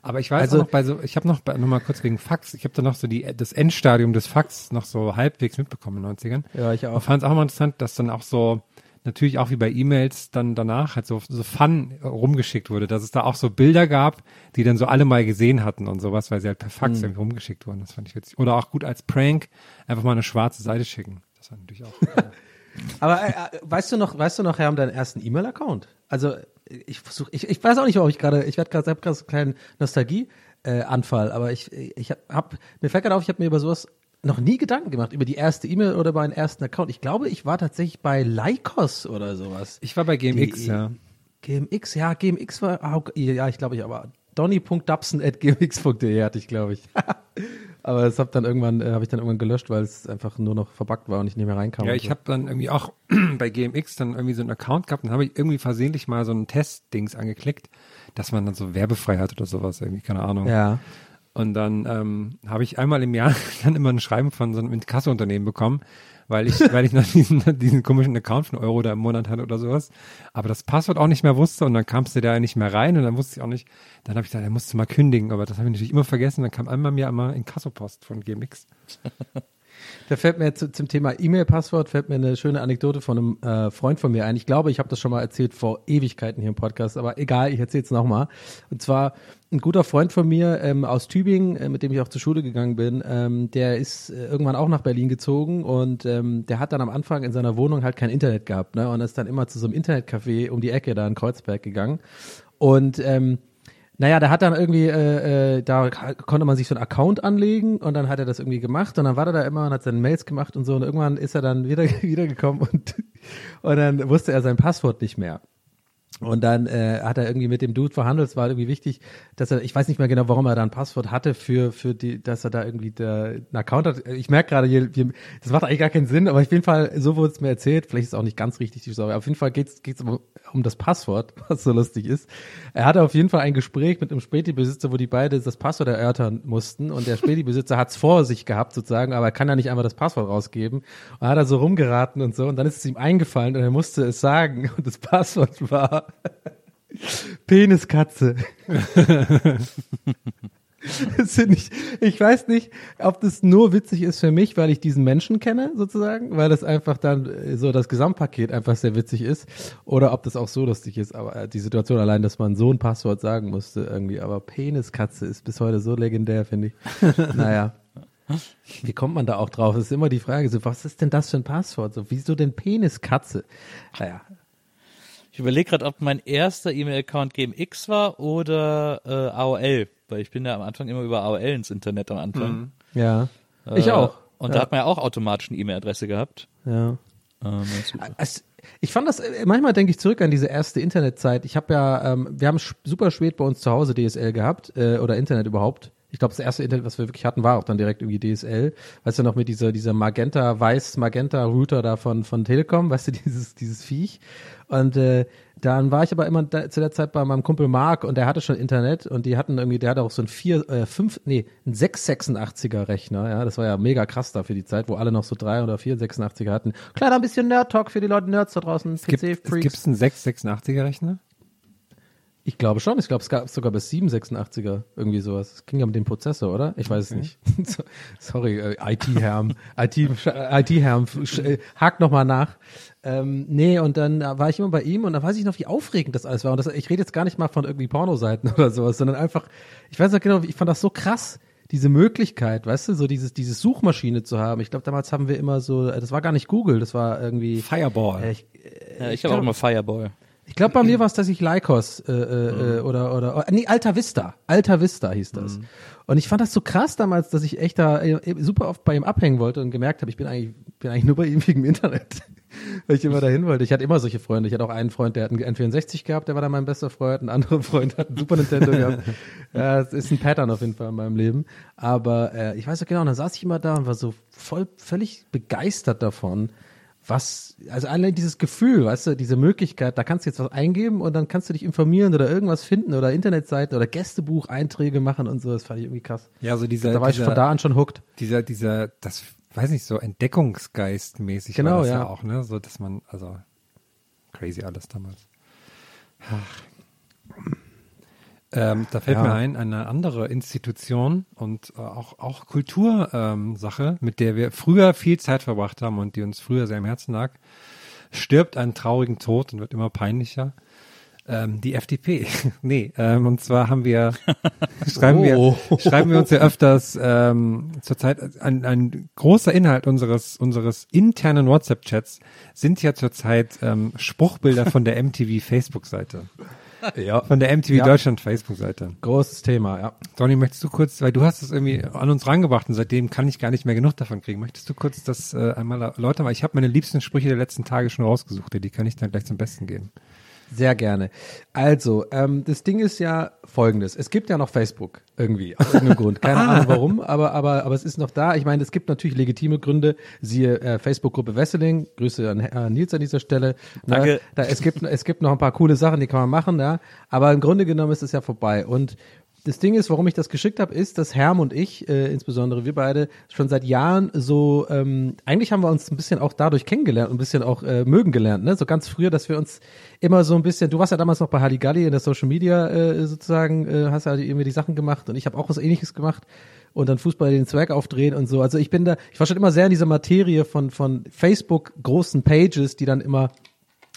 Aber ich weiß Also- auch noch bei so, ich habe noch bei, noch mal kurz wegen Fax, ich habe da noch so die das Endstadium des Fax noch so halbwegs mitbekommen in den 90ern. Ja, ich auch. Und fand es auch mal interessant, dass dann auch so natürlich auch wie bei E-Mails dann danach halt so, so Fun rumgeschickt wurde, dass es da auch so Bilder gab, die dann so alle mal gesehen hatten und sowas, weil sie halt per Fax Hm. irgendwie rumgeschickt wurden. Das fand ich witzig. Oder auch gut als Prank einfach mal eine schwarze Seite schicken. Das war natürlich auch. [LAUGHS] Aber äh, äh, weißt du noch, weißt du noch, Herr, um deinen ersten E-Mail-Account? Also ich versuche, ich, ich weiß auch nicht, warum ich gerade, ich werde gerade, habe gerade so einen kleinen Nostalgie-Anfall, aber ich, ich hab, hab mir fällt gerade auf, ich habe mir über sowas noch nie Gedanken gemacht über die erste E-Mail oder meinen ersten Account. Ich glaube, ich war tatsächlich bei Lycos oder sowas. Ich war bei GMX, Die- ja. GMX, ja, GMX war, ah, ja, ich glaube ich, aber donny.dubson.gmx.de hatte ich, glaube ich. [LAUGHS] aber das hab dann irgendwann, äh, habe ich dann irgendwann gelöscht, weil es einfach nur noch verbuggt war und ich nicht mehr reinkam. Ja, ich so. habe dann irgendwie auch [CLEARS THROAT] bei GMX dann irgendwie so einen Account gehabt und habe ich irgendwie versehentlich mal so ein Testdings angeklickt, dass man dann so werbefrei hat oder sowas, irgendwie, keine Ahnung. Ja. Und dann ähm, habe ich einmal im Jahr [LAUGHS] dann immer ein Schreiben von so einem Inkasso-Unternehmen bekommen, weil ich, [LAUGHS] weil ich noch diesen, diesen komischen Account von Euro da im Monat hatte oder sowas. Aber das Passwort auch nicht mehr wusste und dann kamst du da nicht mehr rein und dann wusste ich auch nicht, dann habe ich gesagt, er musste mal kündigen, aber das habe ich natürlich immer vergessen. Dann kam einmal mir immer Inkasso-Post von GMX. [LAUGHS] Da fällt mir zu, zum Thema E-Mail-Passwort fällt mir eine schöne Anekdote von einem äh, Freund von mir ein. Ich glaube, ich habe das schon mal erzählt vor Ewigkeiten hier im Podcast, aber egal, ich erzähle es nochmal. Und zwar ein guter Freund von mir ähm, aus Tübingen, äh, mit dem ich auch zur Schule gegangen bin, ähm, der ist äh, irgendwann auch nach Berlin gezogen und ähm, der hat dann am Anfang in seiner Wohnung halt kein Internet gehabt, ne? Und ist dann immer zu so einem Internetcafé um die Ecke da in Kreuzberg gegangen. Und ähm, naja, da hat dann irgendwie, äh, äh, da konnte man sich so einen Account anlegen und dann hat er das irgendwie gemacht und dann war er da immer und hat seine Mails gemacht und so und irgendwann ist er dann wieder [LAUGHS] wiedergekommen und, und dann wusste er sein Passwort nicht mehr. Und dann äh, hat er irgendwie mit dem Dude verhandelt. Es war irgendwie wichtig, dass er, ich weiß nicht mehr genau, warum er da ein Passwort hatte für für die, dass er da irgendwie der, einen Account hat. Ich merke gerade, das macht eigentlich gar keinen Sinn, aber auf jeden Fall, so wurde es mir erzählt. Vielleicht ist es auch nicht ganz richtig die Story. Auf jeden Fall geht's geht's um, um das Passwort, [LAUGHS] was so lustig ist. Er hatte auf jeden Fall ein Gespräch mit einem Späti-Besitzer, wo die beide das Passwort erörtern mussten und der Späti-Besitzer hat's vor sich gehabt sozusagen, aber er kann ja nicht einfach das Passwort rausgeben. Und hat er so rumgeraten und so und dann ist es ihm eingefallen und er musste es sagen [LAUGHS] und das Passwort war [LAUGHS] Peniskatze. [LAUGHS] Ich, ich weiß nicht, ob das nur witzig ist für mich, weil ich diesen Menschen kenne, sozusagen, weil das einfach dann äh, so das Gesamtpaket einfach sehr witzig ist, oder ob das auch so lustig ist, aber äh, die Situation allein, dass man so ein Passwort sagen musste irgendwie, aber Peniskatze ist bis heute so legendär, finde ich. [LAUGHS] naja. Wie kommt man da auch drauf? Das ist immer die Frage, so, was ist denn das für ein Passwort? So, wieso denn Peniskatze? Naja, Ich überlege gerade, ob mein erster E-Mail-Account GMX war oder äh, AOL, weil ich bin ja am Anfang immer über AOL ins Internet am Anfang. ja. Ich Äh, auch. Und ja. da hat man ja auch automatisch eine E-Mail-Adresse gehabt. ja. Ähm. Es, ich fand das, äh, manchmal denke ich zurück an diese erste Internetzeit. Ich habe ja, ähm, wir haben super spät bei uns zu Hause DSL gehabt äh, oder Internet überhaupt. Ich glaube, das erste Internet, was wir wirklich hatten, war auch dann direkt irgendwie DSL. Weißt du noch mit dieser, dieser Magenta, weiß Magenta Router da von, von Telekom, weißt du, [LAUGHS] dieses, dieses Viech. Und äh, dann war ich aber immer da, zu der Zeit bei meinem Kumpel Mark und der hatte schon Internet und die hatten irgendwie, der hatte auch so ein 4, äh, 5, nee, ein 686er Rechner, ja, das war ja mega krass da für die Zeit, wo alle noch so 3 oder 486er hatten. Kleiner ein bisschen Nerd-Talk für die Leute, Nerds da draußen, Gibt es einen 686er Rechner? Ich glaube schon, ich glaube, es gab sogar bis 786er, irgendwie sowas. Es ging ja um den Prozessor, oder? Ich weiß es nicht. [LAUGHS] So- Sorry, äh, IT-Herm, IT, IT-Herm, sch- äh, hakt nochmal nach. Ähm, nee, und dann äh, war ich immer bei ihm und da weiß ich noch, wie aufregend das alles war. Und das, ich rede jetzt gar nicht mal von irgendwie Pornoseiten [LAUGHS] oder sowas, sondern einfach, ich weiß noch genau, ich fand das so krass, diese Möglichkeit, weißt du, so dieses, diese Suchmaschine zu haben. Ich glaube, damals haben wir immer so, äh, das war gar nicht Google, das war irgendwie. Fireball. Äh, ich, Ja, ich habe auch immer Fireball. Ich glaube, bei mir [CLEARS THROAT] war es, dass ich Lycos äh, äh, Mhm. oder oder äh, nee Alta Vista, Alta Vista hieß das. Mhm. Und ich fand das so krass damals, dass ich echt da äh, super oft bei ihm abhängen wollte und gemerkt habe, ich bin eigentlich bin eigentlich nur bei ihm wegen dem Internet, [LAUGHS] weil ich immer dahin wollte. Ich hatte immer solche Freunde. Ich hatte auch einen Freund, der hat einen N64 gehabt, der war dann mein bester Freund. Ein anderer [LAUGHS] Freund hat einen Super Nintendo gehabt. [LAUGHS] Ja, es ist ein Pattern auf jeden Fall in meinem Leben. Aber äh, ich weiß noch genau, und dann saß ich immer da und war so voll völlig begeistert davon, was, also allein dieses Gefühl, weißt du, diese Möglichkeit, da kannst du jetzt was eingeben und dann kannst du dich informieren oder irgendwas finden oder Internetseiten oder Gästebucheinträge machen und so, das fand ich irgendwie krass. Ja, so dieser, Da war ich dieser, von da an schon hooked. Dieser, dieser, das, weiß nicht, so Entdeckungsgeist-mäßig Genau, war das ja. ja. auch, ne? So, dass man, also, crazy alles damals. Ach. Ähm, da fällt Ja. mir ein, eine andere Institution und äh, auch, auch Kultursache, ähm, mit der wir früher viel Zeit verbracht haben und die uns früher sehr am Herzen lag, stirbt einen traurigen Tod und wird immer peinlicher. Ähm, die FDP. [LAUGHS] nee, ähm, und zwar haben wir, [LAUGHS] schreiben Oh. wir, schreiben wir uns ja öfters ähm, zurzeit ein, ein großer Inhalt unseres unseres internen WhatsApp-Chats sind ja zurzeit ähm, Spruchbilder von der MTV Facebook-Seite. [LAUGHS] Ja. Von der MTV Ja. Deutschland Facebook-Seite. Großes Thema, ja. Donny, möchtest du kurz, weil du hast es irgendwie an uns rangebracht und seitdem kann ich gar nicht mehr genug davon kriegen. Möchtest du kurz das äh, einmal erläutern? Weil ich habe meine liebsten Sprüche der letzten Tage schon rausgesucht, die kann ich dann gleich zum Besten geben. Sehr gerne. Also, ähm, das Ding ist ja folgendes. Es gibt ja noch Facebook irgendwie, aus irgendeinem Grund. Keine [LAUGHS] Ahnung warum, aber, aber, aber es ist noch da. Ich meine, es gibt natürlich legitime Gründe. Siehe äh, Facebook-Gruppe Wesseling. Grüße an äh, Nils an dieser Stelle. Ne? Danke. Da, es, gibt, es gibt noch ein paar coole Sachen, die kann man machen, ja. Aber im Grunde genommen ist es ja vorbei. Und das Ding ist, warum ich das geschickt habe, ist, dass Herm und ich, äh, insbesondere wir beide, schon seit Jahren so, ähm, eigentlich haben wir uns ein bisschen auch dadurch kennengelernt und ein bisschen auch äh, mögen gelernt, ne? So ganz früher, dass wir uns immer so ein bisschen, du warst ja damals noch bei Halligalli in der Social Media äh, sozusagen, äh, hast ja irgendwie die Sachen gemacht und ich habe auch was ähnliches gemacht und dann Fußball den Zwerg aufdrehen und so. Also ich bin da, ich war schon immer sehr in dieser Materie von, von Facebook großen Pages, die dann immer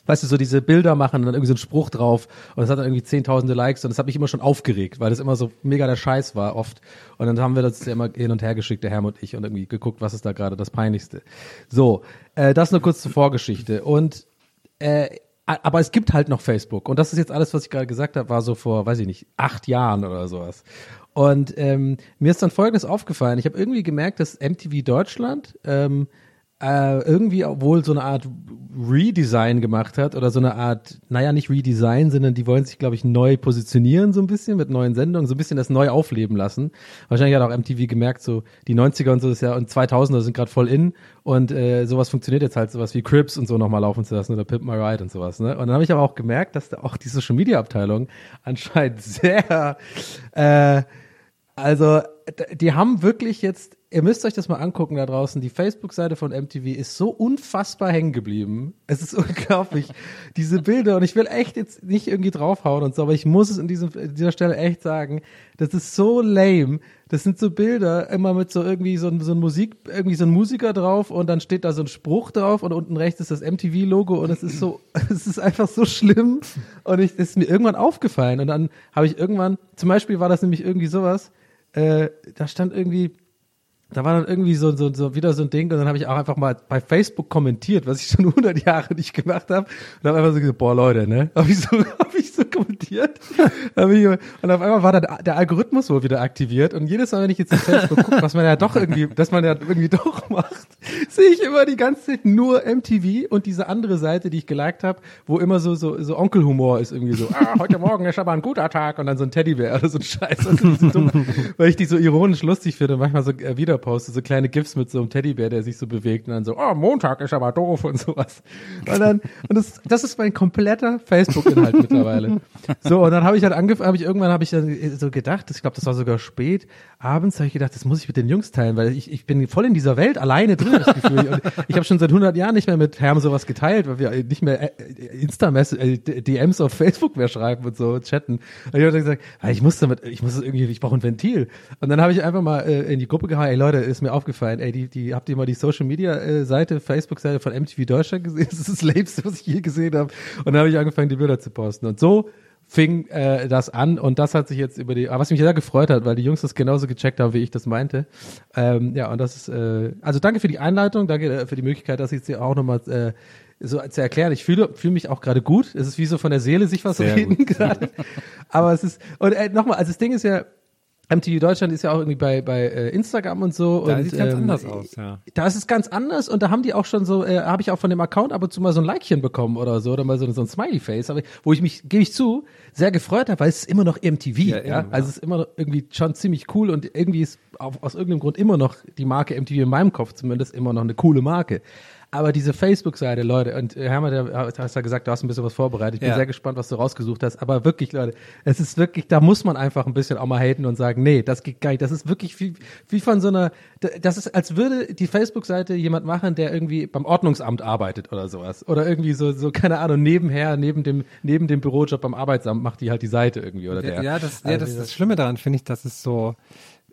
weißt du, so diese Bilder machen und dann irgendwie so ein Spruch drauf und das hat dann irgendwie zehntausende Likes und das hat mich immer schon aufgeregt, weil das immer so mega der Scheiß war oft. Und dann haben wir das ja immer hin und her geschickt, der Herr und ich, und irgendwie geguckt, was ist da gerade das Peinlichste. So, äh, das nur kurz zur Vorgeschichte. Und äh, aber es gibt halt noch Facebook und das ist jetzt alles, was ich gerade gesagt habe, war so vor, weiß ich nicht, acht Jahren oder sowas. Und ähm, mir ist dann Folgendes aufgefallen. Ich habe irgendwie gemerkt, dass MTV Deutschland ähm, äh, irgendwie auch wohl so eine Art Redesign gemacht hat oder so eine Art, naja, nicht Redesign, sondern die wollen sich, glaube ich, neu positionieren so ein bisschen mit neuen Sendungen, so ein bisschen das neu aufleben lassen. Wahrscheinlich hat auch MTV gemerkt, so die 90er und so ist ja und 2000er sind gerade voll in und äh, sowas funktioniert jetzt halt, sowas wie Crips und so nochmal laufen zu lassen oder Pimp My Ride und sowas. Ne? Und dann habe ich aber auch gemerkt, dass da auch die Social Media Abteilung anscheinend [LAUGHS] sehr äh, also, die haben wirklich jetzt, ihr müsst euch das mal angucken da draußen, die Facebook-Seite von MTV ist so unfassbar hängen geblieben. Es ist [LAUGHS] unglaublich, diese Bilder, und ich will echt jetzt nicht irgendwie draufhauen und so, aber ich muss es in dieser Stelle echt sagen, das ist so lame. Das sind so Bilder, immer mit so irgendwie so, ein- so ein Musik, irgendwie so ein Musiker drauf und dann steht da so ein Spruch drauf und unten rechts ist das MTV-Logo und es ist so, [LAUGHS] es ist einfach so schlimm und ich, es ist mir irgendwann aufgefallen und dann habe ich irgendwann, zum Beispiel war das nämlich irgendwie sowas, äh, da stand irgendwie, da war dann irgendwie so, so, so wieder so ein Ding und dann habe ich auch einfach mal bei Facebook kommentiert, was ich schon [LAUGHS] 100 Jahre nicht gemacht habe. Und habe einfach so gesagt, boah Leute, ne, [LAUGHS] habe ich so, habe ich so kommentiert. [LAUGHS] Hab ich, und auf einmal war dann der Algorithmus wohl wieder aktiviert und jedes Mal, wenn ich jetzt auf Facebook gucke, was man ja doch irgendwie, dass man ja irgendwie doch macht, sehe ich immer die ganze Zeit nur MTV und diese andere Seite, die ich geliked habe, wo immer so, so, so Onkelhumor ist irgendwie so, ah, heute Morgen ist aber ein guter Tag und dann so ein Teddybär oder so ein Scheiß. Ist so dumm, weil ich die so ironisch lustig finde und manchmal so äh, wieder poste, so kleine GIFs mit so einem Teddybär, der sich so bewegt und dann so, oh, Montag ist aber doof und sowas. Und dann, und das, das ist mein kompletter Facebook-Inhalt [LAUGHS] mittlerweile. So, und dann habe ich halt angefangen, habe ich irgendwann habe ich dann so gedacht, ich glaube, das war sogar spät, abends habe ich gedacht, das muss ich mit den Jungs teilen, weil ich, ich bin voll in dieser Welt alleine drin, das Gefühl. Und ich habe schon seit 100 Jahren nicht mehr mit Herm sowas geteilt, weil wir nicht mehr äh, Insta-Mess, äh, DMs auf Facebook mehr schreiben und so chatten. Und ich habe dann gesagt, ah, ich muss damit, ich muss irgendwie, ich brauche ein Ventil. Und dann habe ich einfach mal äh, in die Gruppe gehauen, ey Leute, ist mir aufgefallen, ey, die, die, habt ihr mal die Social Media äh, Seite, Facebook-Seite von MTV Deutschland gesehen? [LAUGHS] Das ist das Labste, was ich je gesehen habe. Und dann habe ich angefangen, die Bilder zu posten. Und so fing äh, das an und das hat sich jetzt über die, aber was mich sehr gefreut hat, weil die Jungs das genauso gecheckt haben, wie ich das meinte. Ähm, ja, und das ist, äh, also danke für die Einleitung, danke äh, für die Möglichkeit, dass ich jetzt hier auch nochmal äh, so zu erklären. Ich fühle fühle mich auch gerade gut. Es ist wie so von der Seele sich was Sehr reden [LAUGHS] gerade. Aber es ist und äh, nochmal, also das Ding ist ja, MTV Deutschland ist ja auch irgendwie bei bei äh, Instagram und so Da und sieht ganz ähm, anders aus, ja. Da ist es ganz anders und da haben die auch schon so, äh, habe ich auch von dem Account ab und zu mal so ein Likechen bekommen oder so oder mal so, so ein Smiley Face, aber wo ich mich, gebe ich zu, sehr gefreut habe, weil es ist immer noch MTV, ja, Ja, eben, also es ist immer noch irgendwie schon ziemlich cool und irgendwie ist auf, aus irgendeinem Grund immer noch die Marke MTV in meinem Kopf zumindest immer noch eine coole Marke. Aber diese Facebook-Seite, Leute, und äh, Hermann, der hast ja gesagt, du hast ein bisschen was vorbereitet. Ich bin Ja. sehr gespannt, was du rausgesucht hast. Aber wirklich, Leute, es ist wirklich, da muss man einfach ein bisschen auch mal haten und sagen, nee, das geht gar nicht. Das ist wirklich wie, wie von so einer, das ist, als würde die Facebook-Seite jemand machen, der irgendwie beim Ordnungsamt arbeitet oder sowas. Oder irgendwie so, so, keine Ahnung, nebenher, neben dem, neben dem Bürojob beim Arbeitsamt macht die halt die Seite irgendwie oder der. Ja, ja, das, ja, Also, das, das Schlimme daran finde ich, dass es so,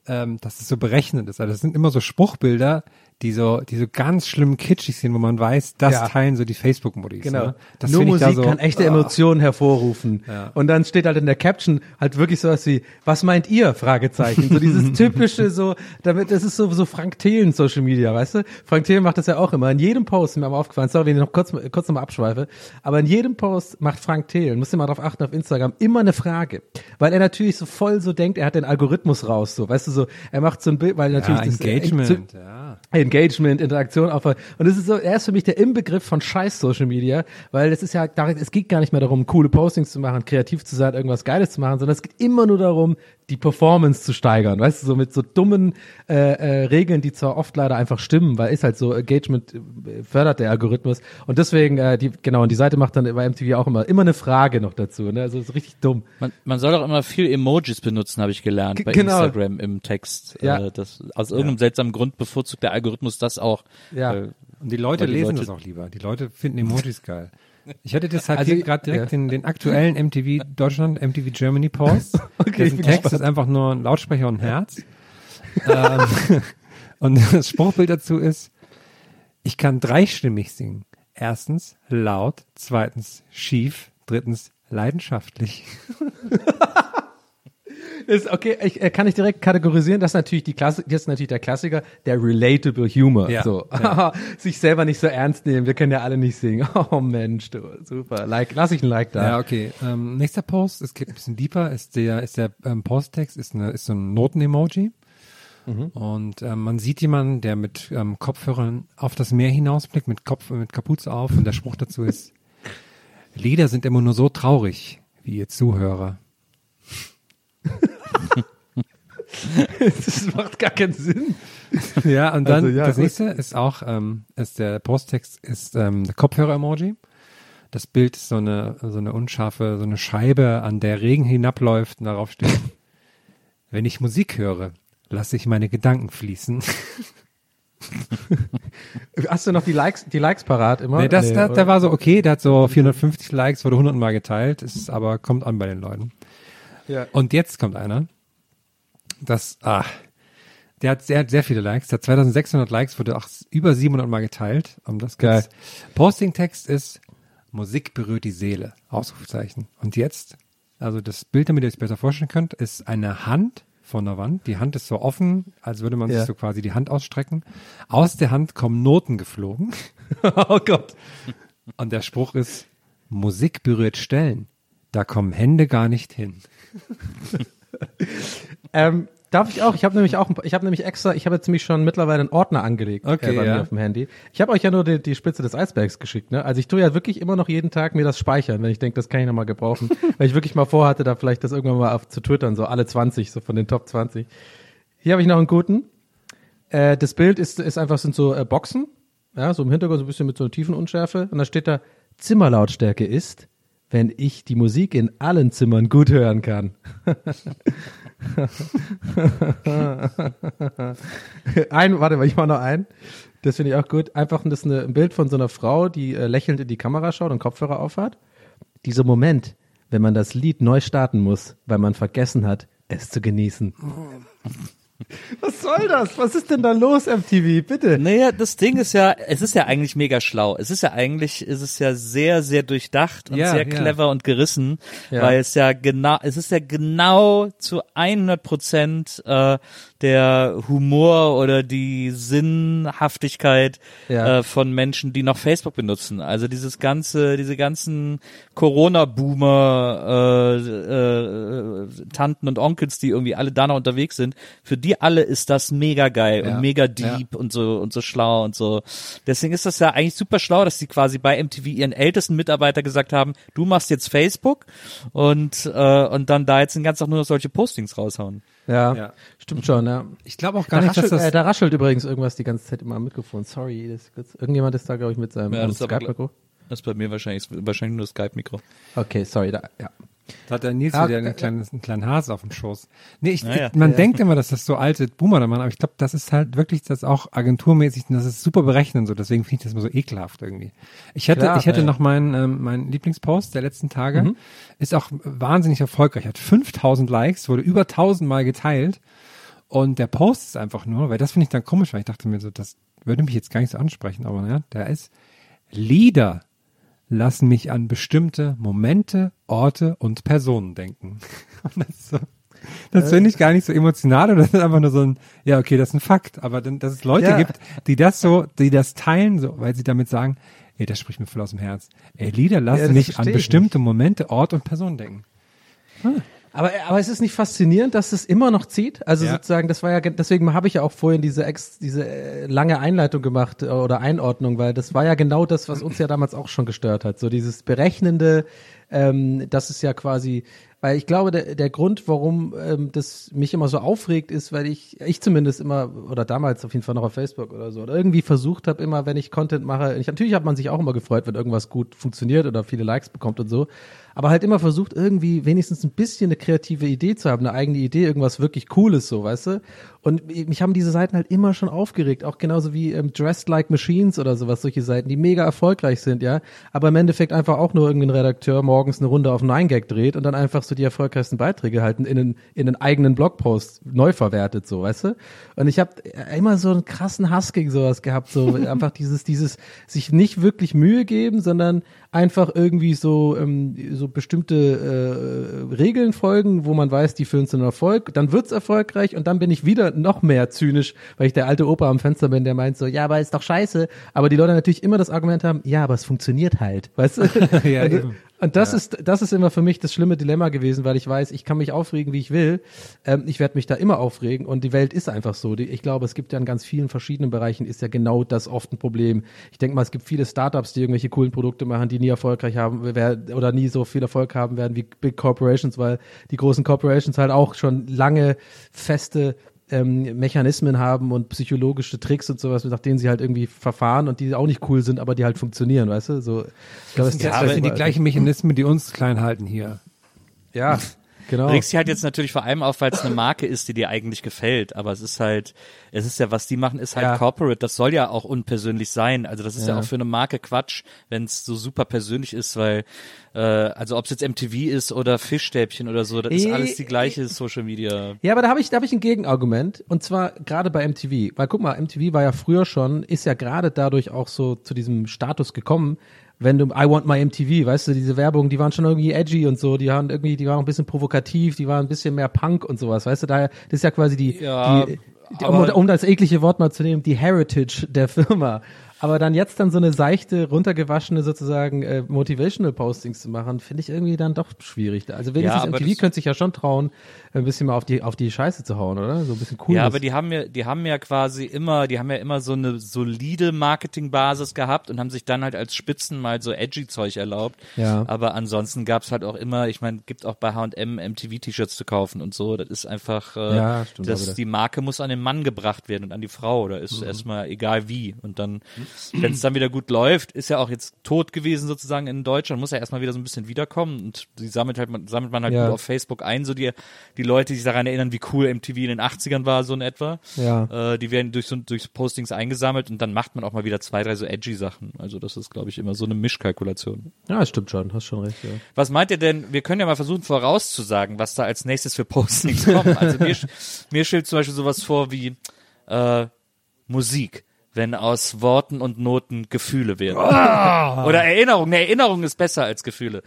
ähm, dass es so berechnet ist. Also es sind immer so Spruchbilder, die so, die so ganz schlimm kitschig sind, wo man weiß, das Ja. teilen so die Facebook-Modis. Genau. Ne? Das Nur Musik da so, kann echte ah. Emotionen hervorrufen. Ja. Und dann steht halt in der Caption halt wirklich sowas wie, was meint ihr? Fragezeichen. So dieses [LAUGHS] typische so, damit, das ist so, so Frank Thelen Social Media, weißt du? Frank Thelen macht das ja auch immer. In jedem Post, mir mal aufgefallen, sorry, wenn ich noch kurz, kurz nochmal abschweife, aber in jedem Post macht Frank Thelen, musst du mal drauf achten auf Instagram, immer eine Frage. Weil er natürlich so voll so denkt, er hat den Algorithmus raus, so, weißt du, so, er macht so ein Bild, weil natürlich Ja, das, äh, Engagement, zu- ja. Engagement, Interaktion auf und es ist so, er ist für mich der Inbegriff von Scheiß Social Media, weil es ist ja, es geht gar nicht mehr darum, coole Postings zu machen, kreativ zu sein, irgendwas Geiles zu machen, sondern es geht immer nur darum, die Performance zu steigern, weißt du, so mit so dummen äh, äh, Regeln, die zwar oft leider einfach stimmen, weil ist halt so Engagement äh, fördert der Algorithmus und deswegen äh, die genau und die Seite macht dann bei MTV auch immer immer eine Frage noch dazu, ne? Also ist richtig dumm. Man, man soll doch immer viel Emojis benutzen, habe ich gelernt G- bei genau. Instagram im Text. Ja. Äh, das, aus irgendeinem seltsamen Grund bevorzugt der Algorithmus das auch. Ja. Äh, Und die Leute die lesen Leute- das auch lieber. Die Leute finden Emojis geil. Ich hatte das halt Also, hier gerade direkt ja. den, den aktuellen MTV Deutschland, MTV Germany Post. [LAUGHS] Okay, Dessen Text gespannt. ist einfach nur ein Lautsprecher und ein Herz. [LAUGHS] ähm, [LAUGHS] und das Spruchbild dazu ist, ich kann dreistimmig singen. Erstens laut, zweitens schief, drittens leidenschaftlich. Ist okay, ich, äh, kann ich direkt kategorisieren, das ist natürlich die Klasse, ist natürlich der Klassiker, der relatable Humor. Ja, so. [LAUGHS] Sich selber nicht so ernst nehmen, wir können ja alle nicht singen. [LAUGHS] Oh Mensch, du, super. Like, lass ich ein Like da. Ja, okay. Ähm, nächster Post, es geht ein bisschen deeper, ist der, ist der ähm, Posttext, ist, eine, ist so ein Noten-Emoji. Und ähm, man sieht jemanden, der mit ähm, Kopfhörern auf das Meer hinausblickt, mit Kopf, mit Kapuze auf und der Spruch dazu ist, [LAUGHS] Lieder sind immer nur so traurig, wie ihr Zuhörer. [LAUGHS] das macht gar keinen Sinn. Ja, und dann Also, ja, das gut. nächste ist auch, ähm, ist der Posttext ist ähm, der Kopfhörer-Emoji. Das Bild ist so eine, so eine unscharfe, so eine Scheibe, an der Regen hinabläuft und darauf steht, [LAUGHS] wenn ich Musik höre, lasse ich meine Gedanken fließen. [LAUGHS] Hast du noch die Likes, die Likes parat immer? Nee, das, Nee, da, der war so okay, der hat so 450 Likes, wurde 100 Mal geteilt, ist aber kommt an bei den Leuten. Ja. Und jetzt kommt einer, das, ah, der hat sehr, sehr viele Likes, der hat 2600 Likes, wurde auch über 700 Mal geteilt. Um das Geil. Posting-Text ist, Musik berührt die Seele, Ausrufezeichen. Und jetzt, also das Bild, damit ihr es besser vorstellen könnt, ist eine Hand von der Wand. Die Hand ist so offen, als würde man Ja. sich so quasi die Hand ausstrecken. Aus der Hand kommen Noten geflogen. [LAUGHS] oh Gott. Und der Spruch ist, Musik berührt Stellen. Da kommen Hände gar nicht hin. [LAUGHS] Ähm, darf ich auch? Ich habe nämlich auch, ein ich habe nämlich extra, ich habe jetzt nämlich schon mittlerweile einen Ordner angelegt Okay, äh, bei ja. mir auf dem Handy. Ich habe euch ja nur die, die Spitze des Eisbergs geschickt, ne? Also ich tue ja wirklich immer noch jeden Tag mir das speichern, wenn ich denke, das kann ich noch mal gebrauchen, [LAUGHS] weil ich wirklich mal vorhatte, da vielleicht das irgendwann mal auf, zu twittern, so alle 20, so von den Top 20. Hier habe ich noch einen guten. Äh, das Bild ist, ist einfach sind so äh, Boxen, ja, so im Hintergrund so ein bisschen mit so einer tiefen Unschärfe und da steht da Zimmerlautstärke ist, wenn ich die Musik in allen Zimmern gut hören kann. [LAUGHS] [LAUGHS] ein, warte mal, ich mach noch ein. Das finde ich auch gut. Einfach das ist eine, ein Bild von so einer Frau, die äh, lächelnd in die Kamera schaut und Kopfhörer aufhat. Dieser Moment, wenn man das Lied neu starten muss, weil man vergessen hat, es zu genießen. Was soll das? Was ist denn da los, MTV? Bitte. Naja, das Ding ist ja, es ist ja eigentlich mega schlau. Es ist ja eigentlich, es ist ja sehr, sehr durchdacht und Ja, sehr ja. clever und gerissen, Ja. weil es ja genau, es ist ja genau zu 100 Prozent äh, der Humor oder die Sinnhaftigkeit Ja. äh, von Menschen, die noch Facebook benutzen. Also dieses ganze, diese ganzen Corona-Boomer, äh, äh, Tanten und Onkels, die irgendwie alle da noch unterwegs sind, für die alle ist das mega geil Ja. und mega deep und so und so schlau und so. Deswegen ist das ja eigentlich super schlau, dass die quasi bei MTV ihren ältesten Mitarbeiter gesagt haben, du machst jetzt Facebook und äh, und dann da jetzt den ganzen Tag nur noch solche Postings raushauen. Ja, Ja. stimmt schon, ja. Ich glaube auch gar Da nicht, dass raschelt, das. äh, da raschelt übrigens irgendwas die ganze Zeit immer am Mikrofon. Sorry, das ist kurz, irgendjemand ist da, glaube ich, mit seinem Ja, das ist aber Skype-Mikro. Das ist bei mir wahrscheinlich wahrscheinlich nur das Skype-Mikro. Okay, sorry, da, ja. Da hat der Nils Ja, wieder äh, einen kleinen, einen kleinen Hase auf dem Schoß. Nee, ich, Ja, ja. man Ja. denkt immer, dass das so alte Boomer da machen, aber ich glaube, das ist halt wirklich das auch agenturmäßig, und das ist super berechnen so, deswegen finde ich das immer so ekelhaft irgendwie. Ich hätte, Klar, ich hätte ja. noch meinen, ähm, meinen Lieblingspost der letzten Tage, Mhm. ist auch wahnsinnig erfolgreich, hat 5000 Likes, wurde über 1000 Mal geteilt und der Post ist einfach nur, weil das finde ich dann komisch, weil ich dachte mir so, das würde mich jetzt gar nicht so ansprechen, aber naja, der ist Lieder lassen mich an bestimmte Momente, Orte und Personen denken. [LAUGHS] Und das so, das finde ich gar nicht so emotional oder das ist einfach nur so ein, ja, okay, das ist ein Fakt, aber dann, dass es Leute Ja. gibt, die das so, die das teilen, so, weil sie damit sagen, ey, das spricht mir voll aus dem Herz. Ey, Lieder Ja, lassen das mich an bestimmte Momente, Ort und Personen denken. Aber, aber es ist nicht faszinierend, dass es immer noch zieht. Also Ja. sozusagen, das war ja, gen- deswegen habe ich ja auch vorhin diese ex, diese äh, lange Einleitung gemacht äh, oder Einordnung, weil das war ja genau das, was uns ja damals auch schon gestört hat. So dieses berechnende, ähm, das ist ja quasi, weil ich glaube, der, der Grund, warum ähm, das mich immer so aufregt, ist, weil ich, ich zumindest immer, oder damals auf jeden Fall noch auf Facebook oder so, oder irgendwie versucht habe, immer, wenn ich Content mache, ich, natürlich hat man sich auch immer gefreut, wenn irgendwas gut funktioniert oder viele Likes bekommt und so, aber halt immer versucht, irgendwie wenigstens ein bisschen eine kreative Idee zu haben, eine eigene Idee, irgendwas wirklich Cooles, so, weißt du? Und mich haben diese Seiten halt immer schon aufgeregt, auch genauso wie ähm, Dressed Like Machines oder sowas, solche Seiten, die mega erfolgreich sind, ja, aber im Endeffekt einfach auch nur irgendein Redakteur morgens eine Runde auf 9gag dreht und dann einfach so die erfolgreichsten Beiträge halten in einen, in einen eigenen Blogpost neu verwertet, so, weißt du? Und ich habe immer so einen krassen Hass gegen sowas gehabt, so [LAUGHS] einfach dieses, dieses sich nicht wirklich Mühe geben, sondern einfach irgendwie so, ähm, so bestimmte äh, Regeln folgen, wo man weiß, die führen zu einem Erfolg, dann wird's erfolgreich und dann bin ich wieder noch mehr zynisch, weil ich der alte Opa am Fenster bin, der meint so, ja, aber ist doch scheiße, aber die Leute natürlich immer das Argument haben, ja, aber es funktioniert halt, weißt du? [LAUGHS] Ja, eben. Und das ist, das ist immer für mich das schlimme Dilemma gewesen, weil ich weiß, ich kann mich aufregen, wie ich will. Ähm, ich werde mich da immer aufregen und die Welt ist einfach so. Die, ich glaube, es gibt ja in ganz vielen verschiedenen Bereichen ist ja genau das oft ein Problem. Ich denke mal, es gibt viele Startups, die irgendwelche coolen Produkte machen, die nie erfolgreich haben oder nie so viel Erfolg haben werden wie Big Corporations, weil die großen Corporations halt auch schon lange feste ähm, Mechanismen haben und psychologische Tricks und sowas, nach denen sie halt irgendwie verfahren und die auch nicht cool sind, aber die halt funktionieren, weißt du? So, ich glaube, Das sind, das sind die gleichen Mechanismen, die uns klein halten hier. Ja, genau. Regst dich halt jetzt natürlich vor allem auf, weil es eine Marke ist, die dir eigentlich gefällt. Aber es ist halt, es ist ja, was die machen, ist halt Ja. Corporate. Das soll ja auch unpersönlich sein. Also das ist ja, Ja. auch für eine Marke Quatsch, wenn es so super persönlich ist, weil, äh, also ob es jetzt MTV ist oder Fischstäbchen oder so, das ist alles die gleiche Social Media. Ja, aber da habe ich, da habe ich ein Gegenargument und zwar gerade bei MTV, weil guck mal, MTV war ja früher schon, ist ja gerade dadurch auch so zu diesem Status gekommen, wenn du I want my MTV, weißt du, diese Werbung, die waren schon irgendwie edgy und so, die waren irgendwie, die waren ein bisschen provokativ, die waren ein bisschen mehr Punk und sowas, weißt du, daher, das ist ja quasi die, Ja, die, die um, um das eklige Wort mal zu nehmen, die Heritage der Firma. Aber dann jetzt dann so eine seichte, runtergewaschene sozusagen äh, Motivational Postings zu machen, finde ich irgendwie dann doch schwierig. Also wenigstens aber MTV könnte sich ja schon trauen, ein bisschen mal auf die auf die Scheiße zu hauen, oder? So ein bisschen cool. Ja, aber die haben ja, die haben ja quasi immer, die haben ja immer so eine solide Marketingbasis gehabt und haben sich dann halt als Spitzen mal so edgy Zeug erlaubt. Ja. Aber ansonsten gab's halt auch immer, ich meine, gibt auch bei H&M MTV-T-Shirts zu kaufen und so. Das ist einfach, äh, Ja, stimmt auch das, wieder. die Marke muss an den Mann gebracht werden und an die Frau. Da ist Mhm. erstmal egal wie. Und dann wenn es dann wieder gut läuft, ist ja auch jetzt tot gewesen sozusagen in Deutschland, muss ja erstmal wieder so ein bisschen wiederkommen und die sammelt halt man, sammelt man halt Ja. auf Facebook ein, so die, die Leute, die sich daran erinnern, wie cool MTV in den 80ern war, so in etwa. Ja. Äh, die werden durch so durch Postings eingesammelt und dann macht man auch mal wieder zwei, drei so edgy Sachen. Also das ist, glaube ich, immer so eine Mischkalkulation. Ja, das stimmt schon, hast schon recht, ja. Was meint ihr denn? Wir können ja mal versuchen vorauszusagen, was da als nächstes für Postings kommen. Also mir, [LAUGHS] mir stellt zum Beispiel sowas vor wie äh, Musik, wenn aus Worten und Noten Gefühle werden. Oder Erinnerung. Eine Erinnerung ist besser als Gefühle.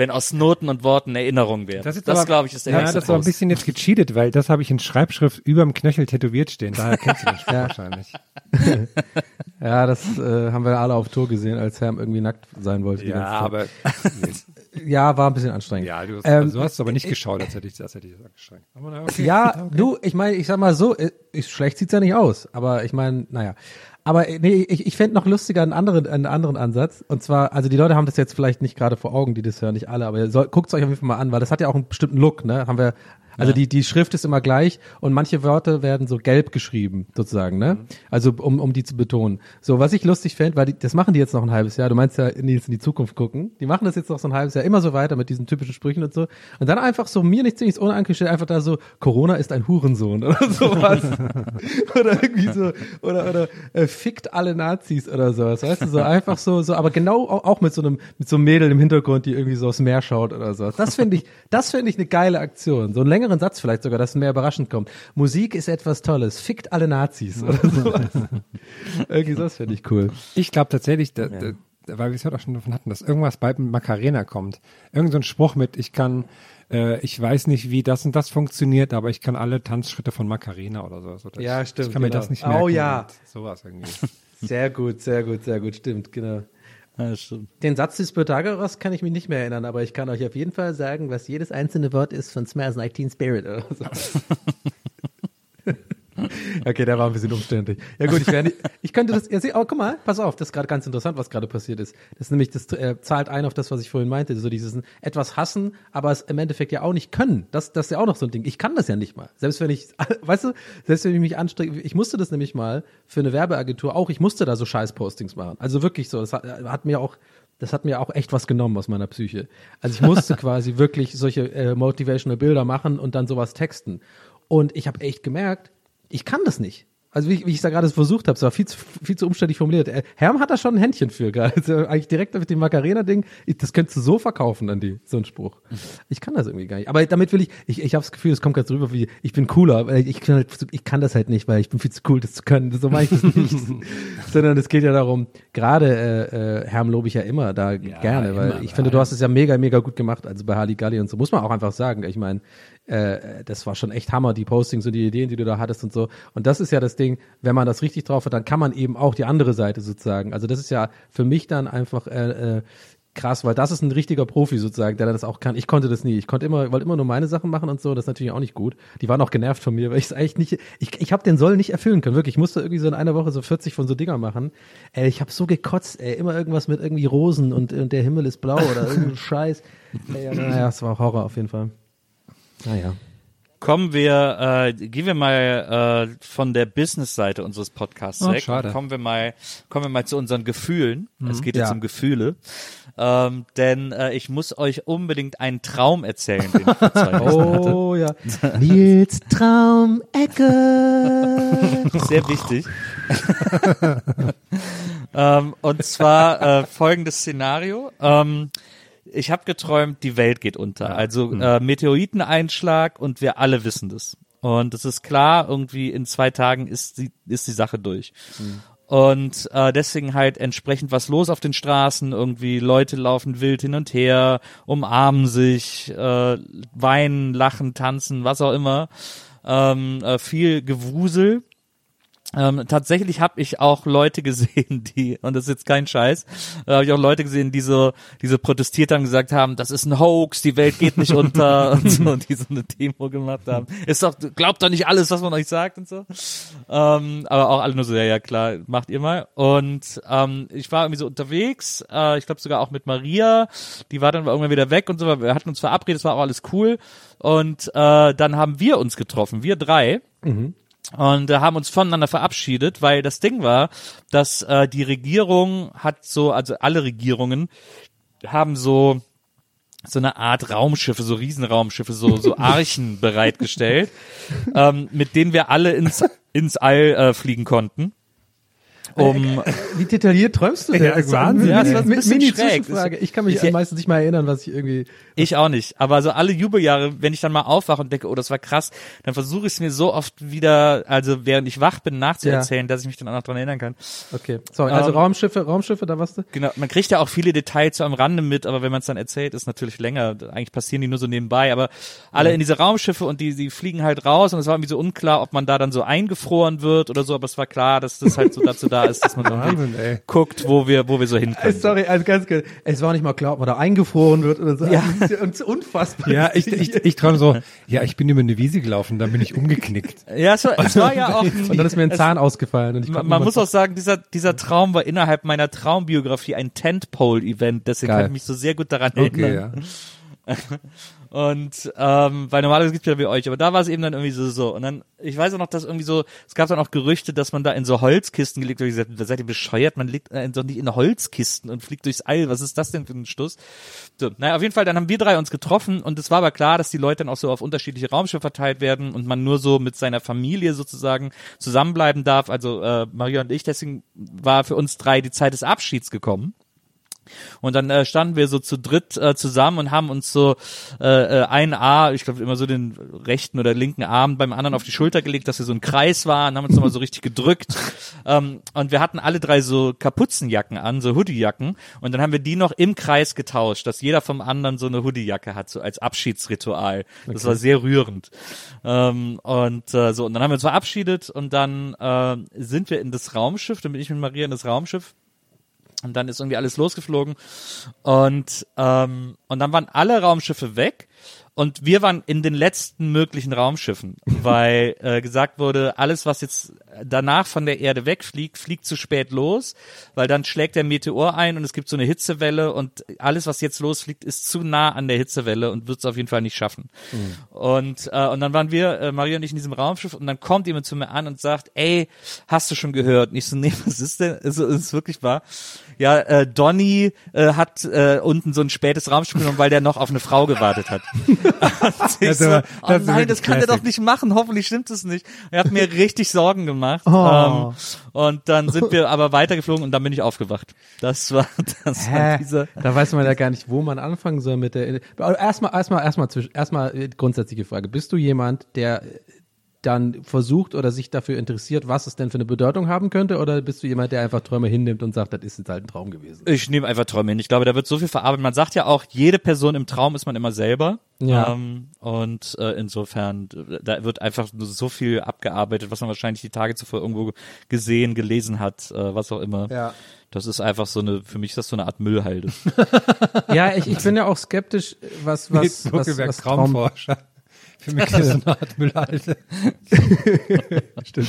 Wenn aus Noten und Worten Erinnerungen werden. Das, ist Das, glaube ich, ist der Ja, das ist aber ein bisschen jetzt gecheatet, weil das habe ich in Schreibschrift überm Knöchel tätowiert stehen. Daher kennst du den Spruch [LAUGHS] wahrscheinlich. [LAUGHS] Ja, das äh, haben wir alle auf Tour gesehen, als Herm irgendwie nackt sein wollte. Ja, aber [LAUGHS] Ja, war ein bisschen anstrengend. ja, du hast, Ähm, also, du hast aber nicht geschaut, als hätte ich das hätte ich das na, okay. Ja, du, ich meine, ich sag mal so, äh, ich, schlecht sieht's ja nicht aus, aber ich meine, naja. Aber äh, nee, ich, ich fände noch lustiger einen anderen, einen anderen Ansatz. Und zwar, also die Leute haben das jetzt vielleicht nicht gerade vor Augen, die das hören, nicht alle, aber soll, guckt's euch auf jeden Fall mal an, weil das hat ja auch einen bestimmten Look, ne? Haben wir, also die, die Schrift ist immer gleich und manche Wörter werden so gelb geschrieben, sozusagen, ne? Also um, um die zu betonen. So, was ich lustig fände, weil die, das machen die jetzt noch ein halbes Jahr, du meinst ja, Nils, in die Zukunft gucken. Die machen das jetzt noch so ein halbes Jahr immer so weiter mit diesen typischen Sprüchen und so. Und dann einfach so, mir nichts, nichts unangestellt, einfach da so, Corona ist ein Hurensohn oder [LAUGHS] sowas. oder irgendwie so, oder, oder äh, fickt alle Nazis oder sowas, weißt du, so einfach so, so, aber genau auch, mit so einem, mit so einem Mädel im Hintergrund, die irgendwie so aufs Meer schaut oder sowas. Das finde ich, das finde ich eine geile Aktion. So einen längeren Satz vielleicht sogar, dass mehr überraschend kommt. Musik ist etwas Tolles, fickt alle Nazis oder [LAUGHS] sowas. irgendwie das finde ich cool. Ich glaube tatsächlich, da, da, weil wir es heute auch schon davon hatten, dass irgendwas bei Macarena kommt. Irgend so ein Spruch mit, ich kann, äh, ich weiß nicht, wie das und das funktioniert, aber ich kann alle Tanzschritte von Macarena oder so. so das, Ja, stimmt, Ich kann mir genau. das nicht Oh, merken. ja. und Sowas irgendwie. [LAUGHS] Sehr gut, sehr gut, sehr gut, stimmt, genau. Ja. Den Satz des Pythagoras kann ich mich nicht mehr erinnern, aber ich kann euch auf jeden Fall sagen, was jedes einzelne Wort ist von Smells Like Teen Spirit oder so. [LAUGHS] Okay, der war ein bisschen umständlich. Ja gut, ich werde, [LAUGHS] ich könnte das, seht, oh, guck mal, pass auf, das ist gerade ganz interessant, was gerade passiert ist. Das ist nämlich, das äh, zahlt ein auf das, was ich vorhin meinte, so dieses etwas hassen, aber es im Endeffekt ja auch nicht können. Das, das ist ja auch noch so ein Ding. Ich kann das ja nicht mal. Selbst wenn ich, [LAUGHS] weißt du, selbst wenn ich mich anstrenge, ich musste das nämlich mal für eine Werbeagentur auch, ich musste da so Scheiß-Postings machen. Also wirklich so, das hat, hat mir auch, das hat mir auch echt was genommen aus meiner Psyche. Also ich musste [LAUGHS] quasi wirklich solche äh, motivational Bilder machen und dann sowas texten. Und ich habe echt gemerkt, ich kann das nicht. Also wie, ich- wie ich da gerade versucht habe, es war viel zu, viel zu umständlich formuliert. Äh, Herm hat da schon ein Händchen für gerade. Also eigentlich direkt mit dem Macarena-Ding, das könntest du so verkaufen an die, so ein Spruch. Ich kann das irgendwie gar nicht. Aber damit will ich, ich, ich habe das Gefühl, es kommt ganz rüber wie, ich bin cooler, weil ich, kann halt, ich kann das halt nicht, weil ich bin viel zu cool, das zu können. So meine ich das nicht. [LAUGHS] Sondern es geht ja darum, gerade äh, äh, Herm lobe ich ja immer da gerne, weil immer, ich finde, du hast es ja mega, mega gut gemacht, also bei Halligalli und so, muss man auch einfach sagen. Ich meine, äh, das war schon echt Hammer, die Postings und die Ideen, die du da hattest und so. Und das ist ja das Ding, wenn man das richtig drauf hat, dann kann man eben auch die andere Seite sozusagen. Also das ist ja für mich dann einfach äh, äh, krass, weil das ist ein richtiger Profi sozusagen, der das auch kann. Ich konnte das nie. Ich konnte immer, wollte immer nur meine Sachen machen und so. Das ist natürlich auch nicht gut. Die waren auch genervt von mir, weil ich es eigentlich nicht, ich, ich habe den Soll nicht erfüllen können. Wirklich, ich musste irgendwie so in einer Woche so 40 von so Dinger machen. Ey, ich habe so gekotzt, ey, immer irgendwas mit irgendwie Rosen und, und der Himmel ist blau oder irgendein [LAUGHS] Scheiß. Ey, ja, naja, es war Horror auf jeden Fall. Naja. Kommen wir, äh, gehen wir mal äh, von der Business-Seite unseres Podcasts Oh, weg. schade. Kommen wir mal, kommen wir mal zu unseren Gefühlen. Es geht jetzt Ja. um Gefühle, ähm, denn äh, ich muss euch unbedingt einen Traum erzählen, den ich vor zwei Wochen hatte. Oh ja. [LAUGHS] Nils Traumecke. [LAUGHS] Sehr wichtig. [LAUGHS] ähm, und zwar äh, folgendes Szenario. Ähm, ich habe geträumt, die Welt geht unter. Also äh, Meteoriteneinschlag und wir alle wissen das. Und es ist klar, irgendwie in zwei Tagen ist die, ist die Sache durch. Und äh, deswegen halt entsprechend was los auf den Straßen. Irgendwie Leute laufen wild hin und her, umarmen sich, äh, weinen, lachen, tanzen, was auch immer. Ähm, äh, viel Gewusel. Ähm, tatsächlich habe ich auch Leute gesehen, [LAUGHS] die, und das ist jetzt kein Scheiß, äh, habe ich auch Leute gesehen, die so, die so protestiert haben, gesagt haben, das ist ein Hoax, die Welt geht nicht unter [LAUGHS] und so, und die so eine Demo gemacht haben. Ist doch, glaubt doch nicht alles, was man euch sagt und so. Ähm, aber auch alle nur so, ja, ja, klar, macht ihr mal. Und ähm, ich war irgendwie so unterwegs, äh, ich glaube sogar auch mit Maria, die war dann irgendwann wieder weg und so, wir hatten uns verabredet, es war auch alles cool. Und äh, dann haben wir uns getroffen, wir drei. Und äh, haben uns voneinander verabschiedet, weil das Ding war, dass äh, die Regierung hat so, also alle Regierungen haben so so eine Art Raumschiffe, so Riesenraumschiffe, so so [LAUGHS] Archen bereitgestellt, ähm, mit denen wir alle ins ins All äh, fliegen konnten. Um, Wie detailliert träumst du denn? Ja, Also, Wahnsinn. mini- Ja, es war ein mini- bisschen schräg. Ich kann mich Ich- meistens nicht mal erinnern, was ich irgendwie. Ich auch nicht. Aber so alle Jubeljahre, wenn ich dann mal aufwache und denke, oh, das war krass, dann versuche ich es mir so oft wieder, also während ich wach bin, nachzuerzählen, dass ich mich dann auch noch dran erinnern kann. Okay. Sorry, also Ähm, Raumschiffe, Raumschiffe, da warst du? Genau, man kriegt ja auch viele Details so am Rande mit, aber wenn man es dann erzählt, ist natürlich länger. Eigentlich passieren die nur so nebenbei, aber alle in diese Raumschiffe und die, die fliegen halt raus und es war irgendwie so unklar, ob man da dann so eingefroren wird oder so, aber es war klar, dass das halt so dazu da ist, dass man Wahnsinn, ey. guckt, wo wir, wo wir so hinkommen. Sorry, also ganz kurz. Es war nicht mal klar, ob man da eingefroren wird oder so. Ja. Das ist unfassbar. Ja, ich, ich, ich träume so, [LAUGHS] ja, ich bin über eine Wiese gelaufen, dann bin ich umgeknickt. Ja, es war, es war ja [LAUGHS] auch Und dann ist mir ein Zahn ausgefallen. Und ich Man, man muss auch sagen, dieser, dieser Traum war innerhalb meiner Traumbiografie ein Tentpole-Event, deswegen Geil. kann ich mich so sehr gut daran Okay, erinnern. ja. [LAUGHS] Und ähm, weil normalerweise gibt's ja wie euch, aber da war es eben dann irgendwie so so. Und dann, ich weiß auch noch, dass irgendwie so, es gab dann auch Gerüchte, dass man da in so Holzkisten gelegt wird. Ich gesagt, seid ihr bescheuert? Man liegt äh, doch nicht in Holzkisten und fliegt durchs All. Was ist das denn für ein Stuss? So, naja, auf jeden Fall, dann haben wir drei uns getroffen und es war aber klar, dass die Leute dann auch so auf unterschiedliche Raumschiffe verteilt werden und man nur so mit seiner Familie sozusagen zusammenbleiben darf. Also äh, Maria und ich, deswegen war für uns drei die Zeit des Abschieds gekommen. Und dann äh, standen wir so zu dritt äh, zusammen und haben uns so äh, äh, ein A, ich glaube immer so den rechten oder linken Arm beim anderen auf die Schulter gelegt, dass wir so ein Kreis waren, haben uns nochmal so richtig gedrückt. Ähm, und wir hatten alle drei so Kapuzenjacken an, so Hoodiejacken. Und dann haben wir die noch im Kreis getauscht, dass jeder vom anderen so eine Hoodiejacke hat, so als Abschiedsritual. Das war sehr rührend. Ähm, und äh, so, und dann haben wir uns verabschiedet und dann äh, sind wir in das Raumschiff, dann bin ich mit Maria in das Raumschiff. Und dann ist irgendwie alles losgeflogen. Und, ähm, und dann waren alle Raumschiffe weg. Und wir waren in den letzten möglichen Raumschiffen, [LAUGHS] weil äh, gesagt wurde, alles, was jetzt danach von der Erde wegfliegt, fliegt zu spät los, weil dann schlägt der Meteor ein und es gibt so eine Hitzewelle und alles, was jetzt losfliegt, ist zu nah an der Hitzewelle und wird es auf jeden Fall nicht schaffen. Und, äh, und dann waren wir, äh, Maria und ich, in diesem Raumschiff und dann kommt jemand zu mir an und sagt, ey, hast du schon gehört? Und ich so, nee, was ist denn? Also, ist es wirklich wahr? Ja, äh, Donny äh, hat äh, unten so ein spätes Raumschiff genommen, weil der noch auf eine Frau gewartet hat. [LAUGHS] [LAUGHS] Ich so, oh nein, das kann der Classic. doch nicht machen. Hoffentlich stimmt es nicht. Er hat mir [LAUGHS] richtig Sorgen gemacht. Oh. Ähm, und dann sind wir aber weitergeflogen und dann bin ich aufgewacht. Das war, [LAUGHS] das war Hä? diese. Da weiß man ja gar nicht, wo man anfangen soll mit der. Erstmal, erstmal, erstmal, erstmal äh, grundsätzliche Frage. Bist du jemand, der dann versucht oder sich dafür interessiert, was es denn für eine Bedeutung haben könnte? Oder bist du jemand, der einfach Träume hinnimmt und sagt, das ist jetzt halt ein Traum gewesen? Ich nehme einfach Träume hin. Ich glaube, da wird so viel verarbeitet. Man sagt ja auch, jede Person im Traum ist man immer selber. Ja. Ähm, und äh, insofern, da wird einfach so viel abgearbeitet, was man wahrscheinlich die Tage zuvor irgendwo gesehen, gelesen hat, äh, was auch immer. Ja. Das ist einfach so eine, für mich ist das so eine Art Müllhalde. [LAUGHS] Ja, ich, ich bin ja auch skeptisch, was, was, was, was Traum, Traumforscher. Für mich ist das eine Art Müllhalde. [LAUGHS] Stimmt.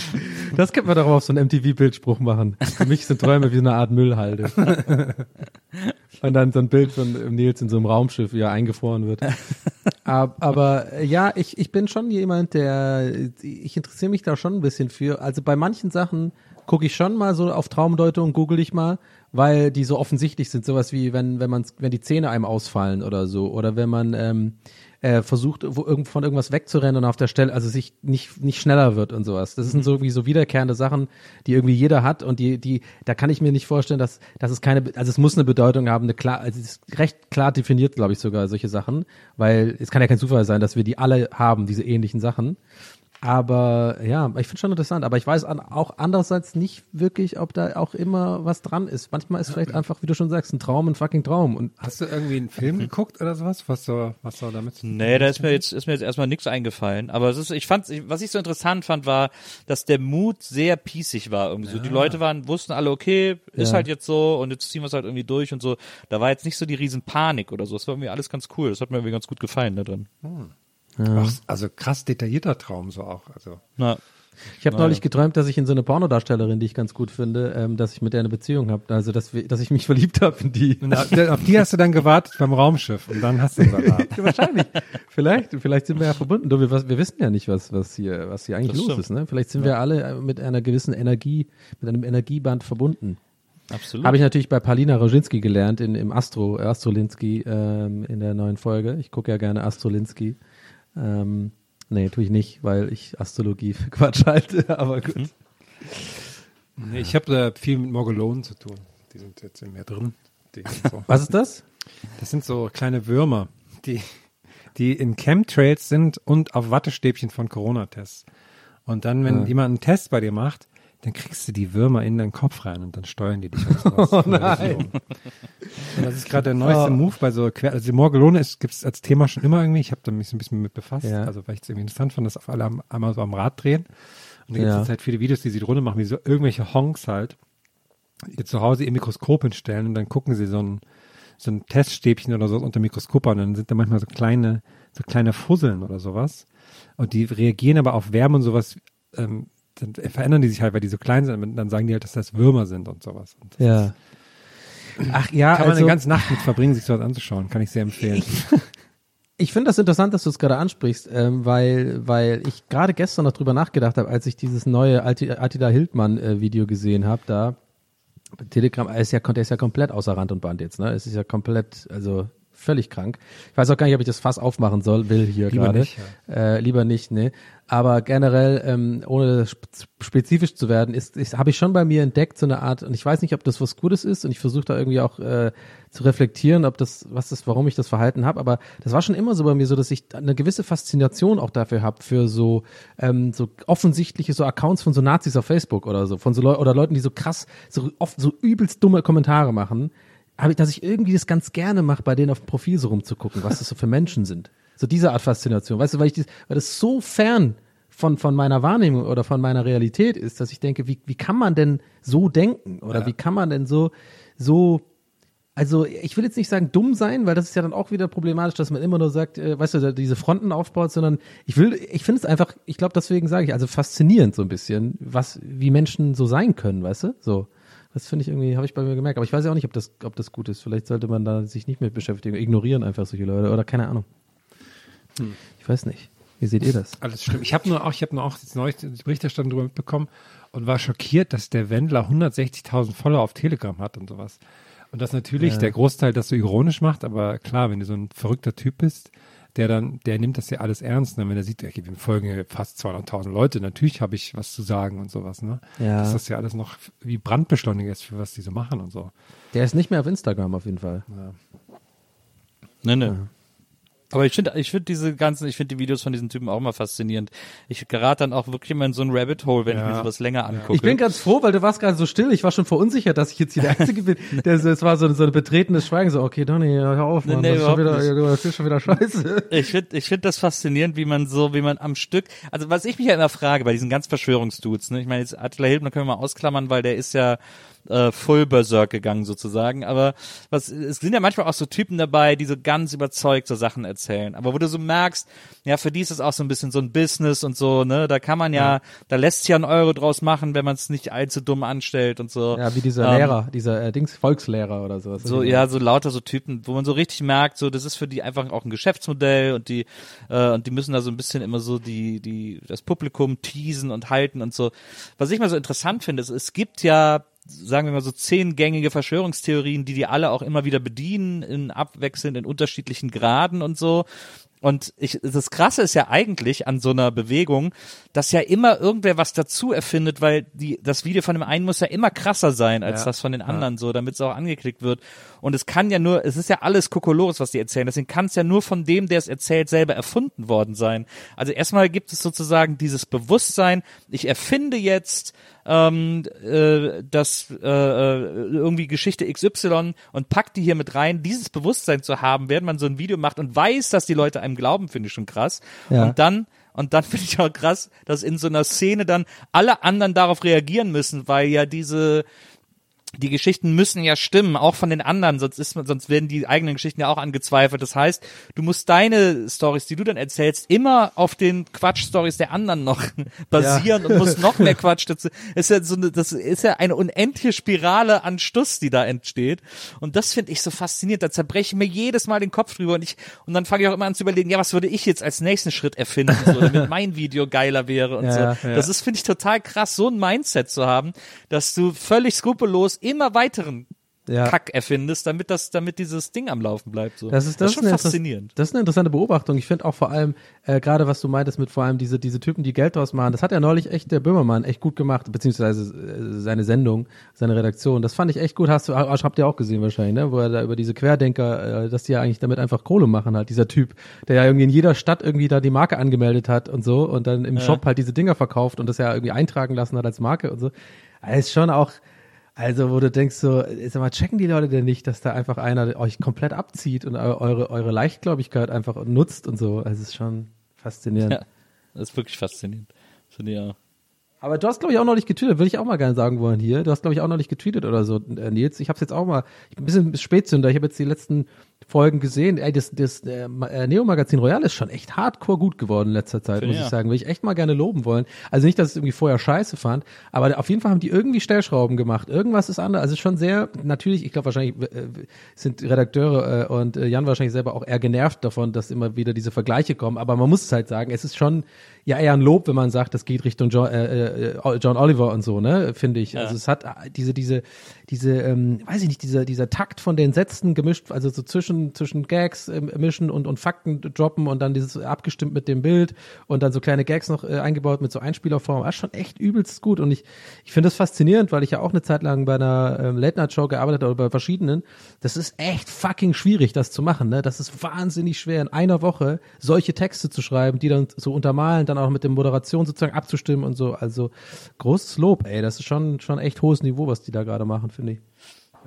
Das könnte man doch auf so einen MTV-Bildspruch machen. Für mich sind Träume wie so eine Art Müllhalde. Und dann so ein Bild von Nils in so einem Raumschiff, wie er eingefroren wird. Aber, äh, ja, ich, ich bin schon jemand, der, ich interessiere mich da schon ein bisschen für. Also bei manchen Sachen gucke ich schon mal so auf Traumdeutung, google ich mal, weil die so offensichtlich sind. Sowas wie, wenn, wenn man, wenn die Zähne einem ausfallen oder so. Oder wenn man, ähm, äh, versucht, wo irgend, von irgendwas wegzurennen und auf der Stelle, also sich nicht, nicht schneller wird und sowas. Das sind so wie so wiederkehrende Sachen, die irgendwie jeder hat und die, die, da kann ich mir nicht vorstellen, dass, dass es keine, also es muss eine Bedeutung haben, eine klar, also es ist recht klar definiert, glaube ich, sogar solche Sachen, weil es kann ja kein Zufall sein, dass wir die alle haben, diese ähnlichen Sachen. Aber ja, ich finde schon interessant. Aber ich weiß an, auch andererseits nicht wirklich, ob da auch immer was dran ist. Manchmal ist vielleicht einfach, wie du schon sagst, ein Traum ein fucking Traum. Und Hast du irgendwie einen Film geguckt oder sowas? Was so, was so damit zu tun Nee, da ist mir jetzt, ist mir jetzt erstmal nichts eingefallen. Aber es ist, ich fand, was ich so interessant fand, war, dass der Mut sehr pießig war irgendwie so. Die Leute waren, wussten alle, okay, ist Ja. halt jetzt so und jetzt ziehen wir es halt irgendwie durch und so. Da war jetzt nicht so die riesen Panik oder so. Das war irgendwie alles ganz cool. Das hat mir irgendwie ganz gut gefallen da drin. Ach, also krass detaillierter Traum so auch. Also Na, Ich habe neulich geträumt, dass ich in so eine Pornodarstellerin, die ich ganz gut finde, ähm, dass ich mit der eine Beziehung habe. Also, dass, wir, dass ich mich [LAUGHS] verliebt habe in die. Und auf die hast du dann gewartet beim Raumschiff und dann hast du Salat. [LAUGHS] Wahrscheinlich. vielleicht, vielleicht sind wir ja verbunden. Du, wir, wir wissen ja nicht, was, was hier, was hier eigentlich Das los stimmt. ist. Ne? Vielleicht sind wir alle äh, mit einer gewissen Energie, mit einem Energieband verbunden. Absolut. Habe ich natürlich bei Paulina Roginski gelernt in, im Astro, Astrolinski ähm, in der neuen Folge. Ich gucke ja gerne Astrolinski. Ähm, nee, tue ich nicht, weil ich Astrologie [LAUGHS] für Quatsch halte, aber gut. Mhm. Nee, ich habe äh, viel mit Morgelonen zu tun. Die sind jetzt in mir drin. So. [LAUGHS] Was ist das? Das sind so kleine Würmer, die, die in Chemtrails sind und auf Wattestäbchen von Corona-Tests. Und dann, wenn Ja. jemand einen Test bei dir macht, dann kriegst du die Würmer in deinen Kopf rein und dann steuern die dich. [LAUGHS] Oh nein. Und das ist gerade der neueste Oh. Move bei so Quer also Morgelone ist gibt's als Thema schon immer irgendwie. Ich habe da mich so ein bisschen mit befasst, Ja. also weil ich es irgendwie interessant fand, dass auf alle am- einmal so am Rad drehen. Und da gibt es Ja. jetzt halt viele Videos, die sie drunter machen, wie so irgendwelche Honks halt ihr zu Hause ihr Mikroskop hinstellen und dann gucken sie so ein so ein Teststäbchen oder so unter Mikroskop an und dann sind da manchmal so kleine so kleine Fusseln oder sowas und die reagieren aber auf Wärme und sowas ähm, dann verändern die sich halt, weil die so klein sind und dann sagen die halt, dass das Würmer sind und sowas. Und Ja. Ach ja, kann man also, eine ganze Nacht mit verbringen, sich sowas anzuschauen. Kann ich sehr empfehlen. [LAUGHS] Ich finde das interessant, dass du es gerade ansprichst, ähm, weil, weil ich gerade gestern noch drüber nachgedacht habe, als ich dieses neue Attila Hildmann äh, Video gesehen habe, da Telegram, ist ja, der ist ja komplett außer Rand und Band jetzt, ne? Es ist ja komplett, also völlig krank. Ich weiß auch gar nicht, ob ich das Fass aufmachen soll, will hier Lieber gerade. nicht, Äh, lieber nicht, ne. Aber generell, ähm, ohne sp spezifisch zu werden, ist, ist habe ich schon bei mir entdeckt so eine Art, und ich weiß nicht, ob das was Gutes ist, und ich versuche da irgendwie auch äh, zu reflektieren, ob das, was das, warum ich das Verhalten habe, aber das war schon immer so bei mir so, dass ich eine gewisse Faszination auch dafür habe, für so, ähm, so offensichtliche so Accounts von so Nazis auf Facebook oder so, von so Leu oder Leuten, die so krass, so oft so übelst dumme Kommentare machen, habe ich, dass ich irgendwie das ganz gerne mache, bei denen auf dem Profil so rumzugucken, was das so für Menschen sind. So diese Art Faszination, weißt du, weil ich dies, weil das so fern von, von meiner Wahrnehmung oder von meiner Realität ist, dass ich denke, wie, wie kann man denn so denken? Oder wie kann man denn so, so, also ich will jetzt nicht sagen dumm sein, weil das ist ja dann auch wieder problematisch, dass man immer nur sagt, äh, weißt du, diese Fronten aufbaut, sondern ich will, ich finde es einfach, ich glaube, deswegen sage ich, also faszinierend so ein bisschen, was, wie Menschen so sein können, weißt du? So. Das finde ich irgendwie, habe ich bei mir gemerkt. Aber ich weiß ja auch nicht, ob das, ob das gut ist. Vielleicht sollte man da sich nicht mit beschäftigen. Ignorieren einfach solche Leute oder keine Ahnung. Ich weiß nicht. Wie seht ihr das? Alles stimmt. Ich habe nur auch, ich habe nur auch jetzt neulich die Berichterstattung darüber mitbekommen und war schockiert, dass der Wendler 160.000 Follower auf Telegram hat und sowas. Und das natürlich Ja. der Großteil das so ironisch macht, aber klar, wenn du so ein verrückter Typ bist, der dann, der nimmt das ja alles ernst, ne? wenn er sieht, okay, wir folgen hier fast 200.000 Leute, natürlich habe ich was zu sagen und sowas, ne? Ja. Dass das ja alles noch wie Brandbeschleuniger ist, für was die so machen und so. Der ist nicht mehr auf Instagram auf jeden Fall. Nee, nee. Aber ich finde, ich finde diese ganzen, ich finde die Videos von diesen Typen auch immer faszinierend. Ich gerate dann auch wirklich immer in so ein Rabbit Hole, wenn ich mir Ja. sowas länger angucke. Ich bin ganz froh, weil du warst gerade so still. Ich war schon verunsichert, dass ich jetzt hier der Einzige bin. [LAUGHS] Das, das war so, so ein betretenes Schweigen. So, okay, Donny, hör auf, Nee, Mann. nee, das, ist schon wieder, das ist schon wieder scheiße. Ich finde ich find das faszinierend, wie man so, wie man am Stück, also was ich mich ja immer frage bei diesen ganz Verschwörungsdudes, ne? ich meine jetzt Attila Hildmann können wir mal ausklammern, weil der ist ja äh, full berserk gegangen sozusagen, aber was, es sind ja manchmal auch so Typen dabei, die so ganz überzeugt so Sachen erzählen, aber wo du so merkst, ja, für die ist es auch so ein bisschen so ein Business und so, ne, da kann man ja, da lässt sich ja ein Euro draus machen, wenn man es nicht allzu dumm anstellt und so. Ja, wie dieser Ähm, Lehrer, dieser äh, Dings, Volkslehrer oder sowas. so, ja, so lauter so Typen, wo man so richtig merkt, so, das ist für die einfach auch ein Geschäftsmodell und die, äh, und die müssen da so ein bisschen immer so die, die, das Publikum teasen und halten und so. Was ich mal so interessant finde, ist, es gibt ja, sagen wir mal so zehn gängige Verschwörungstheorien, die die alle auch immer wieder bedienen, in abwechselnd in unterschiedlichen Graden und so. Und ich, das Krasse ist ja eigentlich an so einer Bewegung, dass ja immer irgendwer was dazu erfindet, weil die, das Video von dem einen muss ja immer krasser sein als Ja. das von den anderen, so, damit es auch angeklickt wird. Und es kann ja nur, es ist ja alles Kokolores, was die erzählen. Deswegen kann es ja nur von dem, der es erzählt, selber erfunden worden sein. Also erstmal gibt es sozusagen dieses Bewusstsein, ich erfinde jetzt ähm, äh, das äh, äh, irgendwie Geschichte XY und packt die hier mit rein. Dieses Bewusstsein zu haben, während man so ein Video macht und weiß, dass die Leute einem glauben, finde ich schon krass. Ja. Und dann und dann [LAUGHS] finde ich auch krass, dass in so einer Szene dann alle anderen darauf reagieren müssen, weil ja diese die Geschichten müssen ja stimmen, auch von den anderen, sonst ist man, sonst werden die eigenen Geschichten ja auch angezweifelt. Das heißt, du musst deine Stories, die du dann erzählst, immer auf den Quatsch-Stories der anderen noch [LAUGHS] basieren und musst noch mehr [LAUGHS] Quatsch dazu. Ist ja so eine, das ist ja eine unendliche Spirale an Stuss, die da entsteht. Und das finde ich so faszinierend. Da zerbreche ich mir jedes Mal den Kopf drüber und ich, und dann fange ich auch immer an zu überlegen, ja, was würde ich jetzt als nächsten Schritt erfinden, so, damit [LAUGHS] mein Video geiler wäre und Ja, so. ja, ja. Das ist, finde ich, total krass, so ein Mindset zu haben, dass du völlig skrupellos immer weiteren Ja. Kack erfindest, damit das, damit dieses Ding am Laufen bleibt. So. Das ist, das, schon ist Interess- faszinierend. Das ist eine interessante Beobachtung. Ich finde auch vor allem, äh, gerade was du meintest mit vor allem diese, diese Typen, die Geld draus machen, das hat ja neulich echt der Böhmermann echt gut gemacht, beziehungsweise äh, seine Sendung, seine Redaktion. Das fand ich echt gut. Hast du, habt ihr auch gesehen wahrscheinlich, ne? Wo er da über diese Querdenker, äh, dass die ja eigentlich damit einfach Kohle machen halt, dieser Typ, der ja irgendwie in jeder Stadt irgendwie da die Marke angemeldet hat und so und dann im. Shop halt diese Dinger verkauft und das ja irgendwie eintragen lassen hat als Marke und so. Das ist schon auch, also, wo du denkst so, sag mal, checken die Leute denn nicht, dass da einfach einer euch komplett abzieht und eu- eure, eure Leichtgläubigkeit einfach nutzt und so. Also, es ist schon faszinierend. Ja, das ist wirklich faszinierend. Finde ich auch. Aber du hast, glaube ich, auch neulich getweetet, würde ich auch mal gerne sagen wollen hier. Du hast, glaube ich, auch neulich getweetet oder so, äh, Nils. Ich habe jetzt auch mal, ich bin ein bisschen Spätzünder, ich habe jetzt die letzten Folgen gesehen. Ey, das, das äh, äh, Neo-Magazin Royal ist schon echt hardcore gut geworden in letzter Zeit, muss ich ich sagen. Würde ich echt mal gerne loben wollen. Also nicht, dass ich es irgendwie vorher scheiße fand, aber auf jeden Fall haben die irgendwie Stellschrauben gemacht. Irgendwas ist anders. Also schon sehr, natürlich, ich glaube wahrscheinlich äh, sind Redakteure äh, und äh, Jan wahrscheinlich selber auch eher genervt davon, dass immer wieder diese Vergleiche kommen. Aber man muss es halt sagen, es ist schon ja eher ein Lob, wenn man sagt, das geht Richtung John, äh, äh, John Oliver und so, ne, finde ich. Also es hat äh, diese, diese, diese, ähm, weiß ich nicht, dieser, dieser Takt von den Sätzen gemischt, also so zwischen, zwischen Gags ähm, mischen und, und Fakten droppen und dann dieses abgestimmt mit dem Bild und dann so kleine Gags noch äh, eingebaut mit so Einspielerform. Ist schon echt übelst gut und ich, ich finde das faszinierend, weil ich ja auch eine Zeit lang bei einer ähm, Late-Night-Show gearbeitet habe oder bei verschiedenen. Das ist echt fucking schwierig, das zu machen, ne. Das ist wahnsinnig schwer, in einer Woche solche Texte zu schreiben, die dann so untermalen, dann auch mit der Moderation sozusagen abzustimmen und so. Also großes Lob, ey. Das ist schon, schon echt hohes Niveau, was die da gerade machen, finde ich.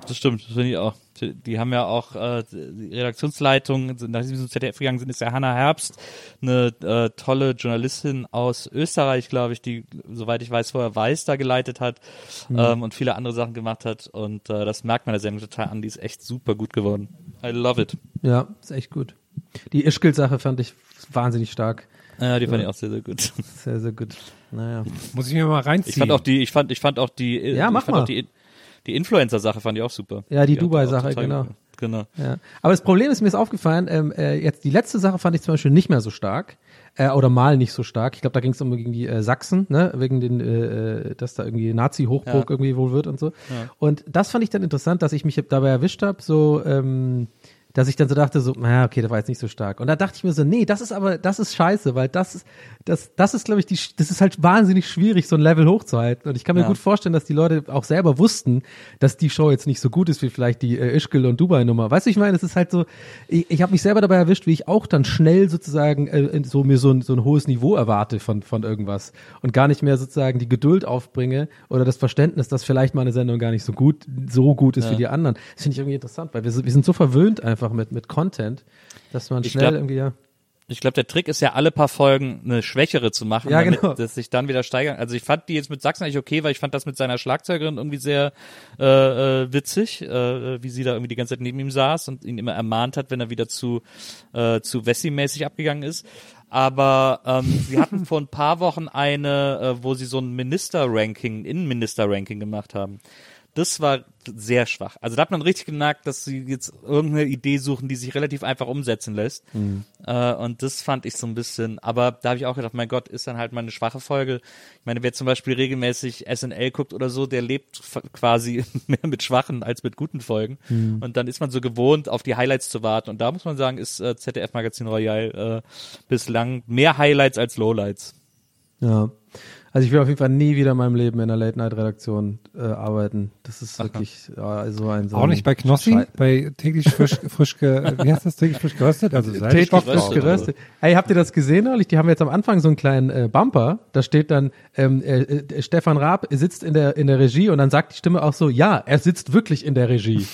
Das stimmt, das finde ich auch. Die, haben ja auch äh, die Redaktionsleitung, nachdem sie zum ZDF gegangen sind, ist ja Hannah Herbst, eine äh, tolle Journalistin aus Österreich, glaube ich, die, soweit ich weiß, vorher Weiß da geleitet hat Mhm. ähm, und viele andere Sachen gemacht hat. Und äh, das merkt man der Sendung total an. Die ist echt super gut geworden. I love it. Ja, ist echt gut. Die Ischgl-Sache fand ich wahnsinnig stark. Ja, die fand ich auch sehr, sehr gut. [LAUGHS] Sehr, sehr gut. Naja. Muss ich mir mal reinziehen. Ich fand auch die, ich fand, ich fand auch die, Ja, ich mach fand mal. Auch die, die Influencer-Sache fand ich auch super. Ja, die auch Dubai-Sache, genau. gut- Genau. Ja. Aber das Problem ist, mir ist aufgefallen, ähm, äh, jetzt die letzte Sache fand ich zum Beispiel nicht mehr so stark. Äh, oder mal nicht so stark. Ich glaube, da ging es um gegen die äh, Sachsen, ne, wegen den, äh, äh, dass da irgendwie Nazi-Hochburg Ja. irgendwie wohl wird und so. Und das fand ich dann interessant, dass ich mich dabei erwischt habe, so, ähm, dass ich dann so dachte, so, naja, okay, das war jetzt nicht so stark. Und da dachte ich mir so, nee, das ist aber, das ist scheiße, weil das ist, das, das ist, glaube ich, die, das ist halt wahnsinnig schwierig, so ein Level hochzuhalten. Und ich kann mir Ja. gut vorstellen, dass die Leute auch selber wussten, dass die Show jetzt nicht so gut ist wie vielleicht die äh, Ischgl und Dubai Nummer. Weißt du, ich meine, es ist halt so, ich, ich habe mich selber dabei erwischt, wie ich auch dann schnell sozusagen äh, so mir so ein, so ein hohes Niveau erwarte von von irgendwas und gar nicht mehr sozusagen die Geduld aufbringe oder das Verständnis, dass vielleicht meine Sendung gar nicht so gut so gut ist Ja. wie die anderen. Das finde ich irgendwie interessant, weil wir, wir sind so verwöhnt einfach mit mit Content, dass man Ich schnell glaub- irgendwie ja Ich glaube, der Trick ist ja, alle paar Folgen eine schwächere zu machen, Ja, damit genau. das sich dann wieder steigern. Also ich fand die jetzt mit Sachsen eigentlich okay, weil ich fand das mit seiner Schlagzeugerin irgendwie sehr äh, äh, witzig, äh, wie sie da irgendwie die ganze Zeit neben ihm saß und ihn immer ermahnt hat, wenn er wieder zu äh, zu Wessi-mäßig abgegangen ist. Aber ähm, sie hatten [LAUGHS] vor ein paar Wochen eine, äh, wo sie so ein Minister-Ranking, Innenminister-Ranking gemacht haben. Das war sehr schwach. Also da hat man richtig gemerkt, dass sie jetzt irgendeine Idee suchen, die sich relativ einfach umsetzen lässt. Äh, und das fand ich so ein bisschen, aber da habe ich auch gedacht, mein Gott, ist dann halt mal eine schwache Folge. Ich meine, wer zum Beispiel regelmäßig SNL guckt oder so, der lebt quasi [LAUGHS] mehr mit schwachen als mit guten Folgen. Und dann ist man so gewohnt, auf die Highlights zu warten. Und da muss man sagen, ist äh, ZDF Magazin Royal äh, bislang mehr Highlights als Lowlights. Ja. Also ich will auf jeden Fall nie wieder in meinem Leben in einer Late-Night-Redaktion äh, arbeiten. Das ist wirklich ja, so ein so Auch nicht bei Knossi, Schei- bei täglich frisch, frisch ge, [LAUGHS] wie heißt das, täglich frisch geröstet? Also Täglich frisch geröstet. Hey, habt ihr das gesehen neulich? Die haben jetzt am Anfang so einen kleinen äh, Bumper. Da steht dann, ähm, äh, äh, Stefan Raab sitzt in der, in der Regie und dann sagt die Stimme auch so, ja, er sitzt wirklich in der Regie.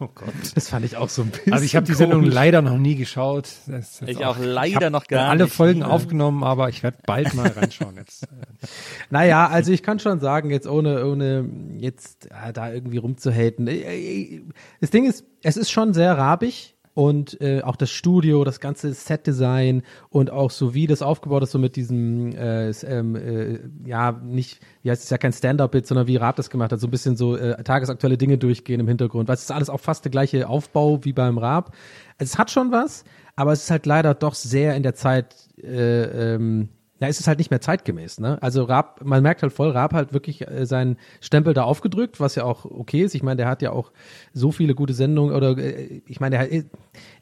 Oh Gott. Das fand ich auch so ein bisschen. Also ich habe die Sendung komisch. leider noch nie geschaut. Das ist jetzt Ich auch leider ich noch gar alle nicht. Folgen aufgenommen, aber ich werde bald mal reinschauen jetzt. [LAUGHS] Naja, also ich kann schon sagen, jetzt ohne, ohne jetzt äh, da irgendwie rumzuhaten. äh, äh, Das Ding ist, es ist schon sehr rabig und äh, auch das Studio, das ganze Setdesign und auch so wie das aufgebaut ist, so mit diesem, äh, ähm, äh, ja, nicht, wie heißt es ja kein Stand-Up-Bit, sondern wie Raab das gemacht hat, so ein bisschen so äh, tagesaktuelle Dinge durchgehen im Hintergrund. Weil es ist alles auch fast der gleiche Aufbau wie beim Raab. Es hat schon was, aber es ist halt leider doch sehr in der Zeit, äh, ähm, ja, es ist halt nicht mehr zeitgemäß, ne? Also Raab, man merkt halt voll, Raab halt wirklich äh, seinen Stempel da aufgedrückt, was ja auch okay ist. Ich meine, der hat ja auch so viele gute Sendungen oder äh, ich meine, der, hat-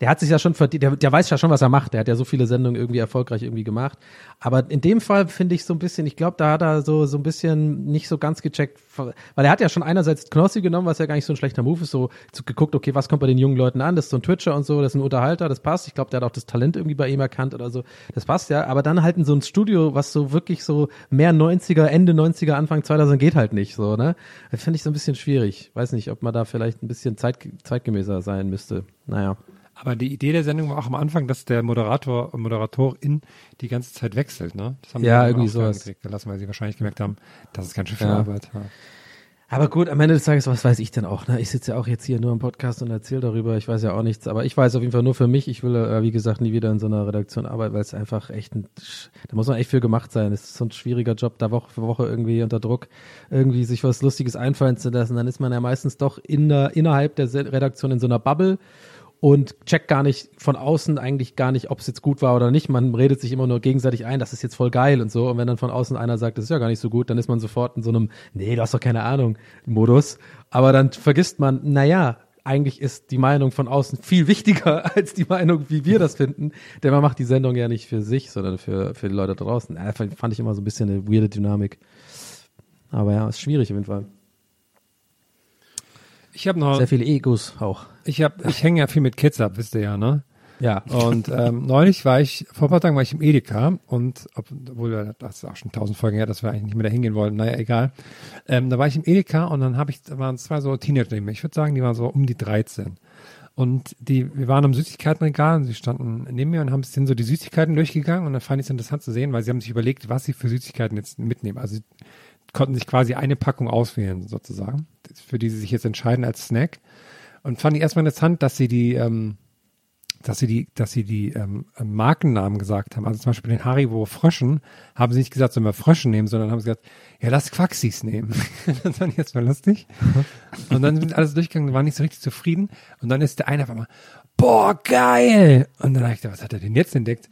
der hat sich ja schon verdient, der, der weiß ja schon, was er macht. Der hat ja so viele Sendungen irgendwie erfolgreich irgendwie gemacht. Aber in dem Fall finde ich so ein bisschen, ich glaube, da hat er so so ein bisschen nicht so ganz gecheckt, weil er hat ja schon einerseits Knossi genommen, was ja gar nicht so ein schlechter Move ist, so zu geguckt, okay, was kommt bei den jungen Leuten an? Das ist so ein Twitcher und so, das ist ein Unterhalter, das passt. Ich glaube, der hat auch das Talent irgendwie bei ihm erkannt oder so. Das passt ja. Aber dann halt in so ein Studio, was so wirklich so mehr 90er, Ende 90er, Anfang 2000 geht halt nicht so, ne? Das finde ich so ein bisschen schwierig. Weiß nicht, ob man da vielleicht ein bisschen zeit, zeitgemäßer sein müsste. Naja. Aber die Idee der Sendung war auch am Anfang, dass der Moderator, Moderatorin die ganze Zeit wechselt, ne? Das haben die Ja, dann irgendwie sowas. gelassen, weil sie wahrscheinlich gemerkt haben, das ist ganz schön viel Ja. Arbeit. Ja. Aber gut, am Ende des Tages, was weiß ich denn auch? Ne? Ich sitze ja auch jetzt hier nur im Podcast und erzähle darüber. Ich weiß ja auch nichts, aber ich weiß auf jeden Fall nur für mich. Ich will, äh, wie gesagt, nie wieder in so einer Redaktion arbeiten, weil es einfach echt ein, da muss man echt für gemacht sein. Es ist so ein schwieriger Job, da Woche für Woche irgendwie unter Druck, irgendwie sich was Lustiges einfallen zu lassen. Dann ist man ja meistens doch in der, innerhalb der Redaktion in so einer Bubble und checkt gar nicht von außen eigentlich gar nicht, ob es jetzt gut war oder nicht. Man redet sich immer nur gegenseitig ein, das ist jetzt voll geil und so. Und wenn dann von außen einer sagt, das ist ja gar nicht so gut, dann ist man sofort in so einem, nee, du hast doch keine Ahnung, Modus. Aber dann vergisst man, naja, eigentlich ist die Meinung von außen viel wichtiger [LAUGHS] als die Meinung, wie wir das finden. Denn man macht die Sendung ja nicht für sich, sondern für, für die Leute draußen. Ja, fand fand ich immer so ein bisschen eine weirde Dynamik. Aber ja, ist schwierig auf jeden Fall. Ich habe noch, Sehr viele Egos auch. ich habe, ich hänge ja viel mit Kids ab, wisst ihr ja, ne? Ja. Und ähm, neulich war ich, vor ein paar Tagen war ich im Edeka und ob- obwohl das ist auch schon tausend Folgen her, dass wir eigentlich nicht mehr da hingehen wollten, naja, egal. Ähm, da war ich im Edeka und dann habe ich, da waren zwei so Teenager neben mir. Ich würde sagen, die waren so um die 13. Und die, wir waren am Süßigkeitenregal und sie standen neben mir und haben sind so die Süßigkeiten durchgegangen und dann fand ich es interessant zu sehen, weil sie haben sich überlegt, was sie für Süßigkeiten jetzt mitnehmen. Also konnten sich quasi eine Packung auswählen, sozusagen, für die sie sich jetzt entscheiden als Snack. Und fand ich erstmal interessant, dass sie die, ähm, dass sie die, dass sie die ähm, Markennamen gesagt haben. Also zum Beispiel den Haribo Fröschen haben sie nicht gesagt, sollen wir Fröschen nehmen, sondern haben sie gesagt, ja, lass Quaxis nehmen. [LAUGHS] das fand ich jetzt mal lustig. Und dann sind alles durchgegangen, waren nicht so richtig zufrieden. Und dann ist der eine auf einmal, boah, geil! Und dann habe ich gedacht, was hat er denn jetzt entdeckt?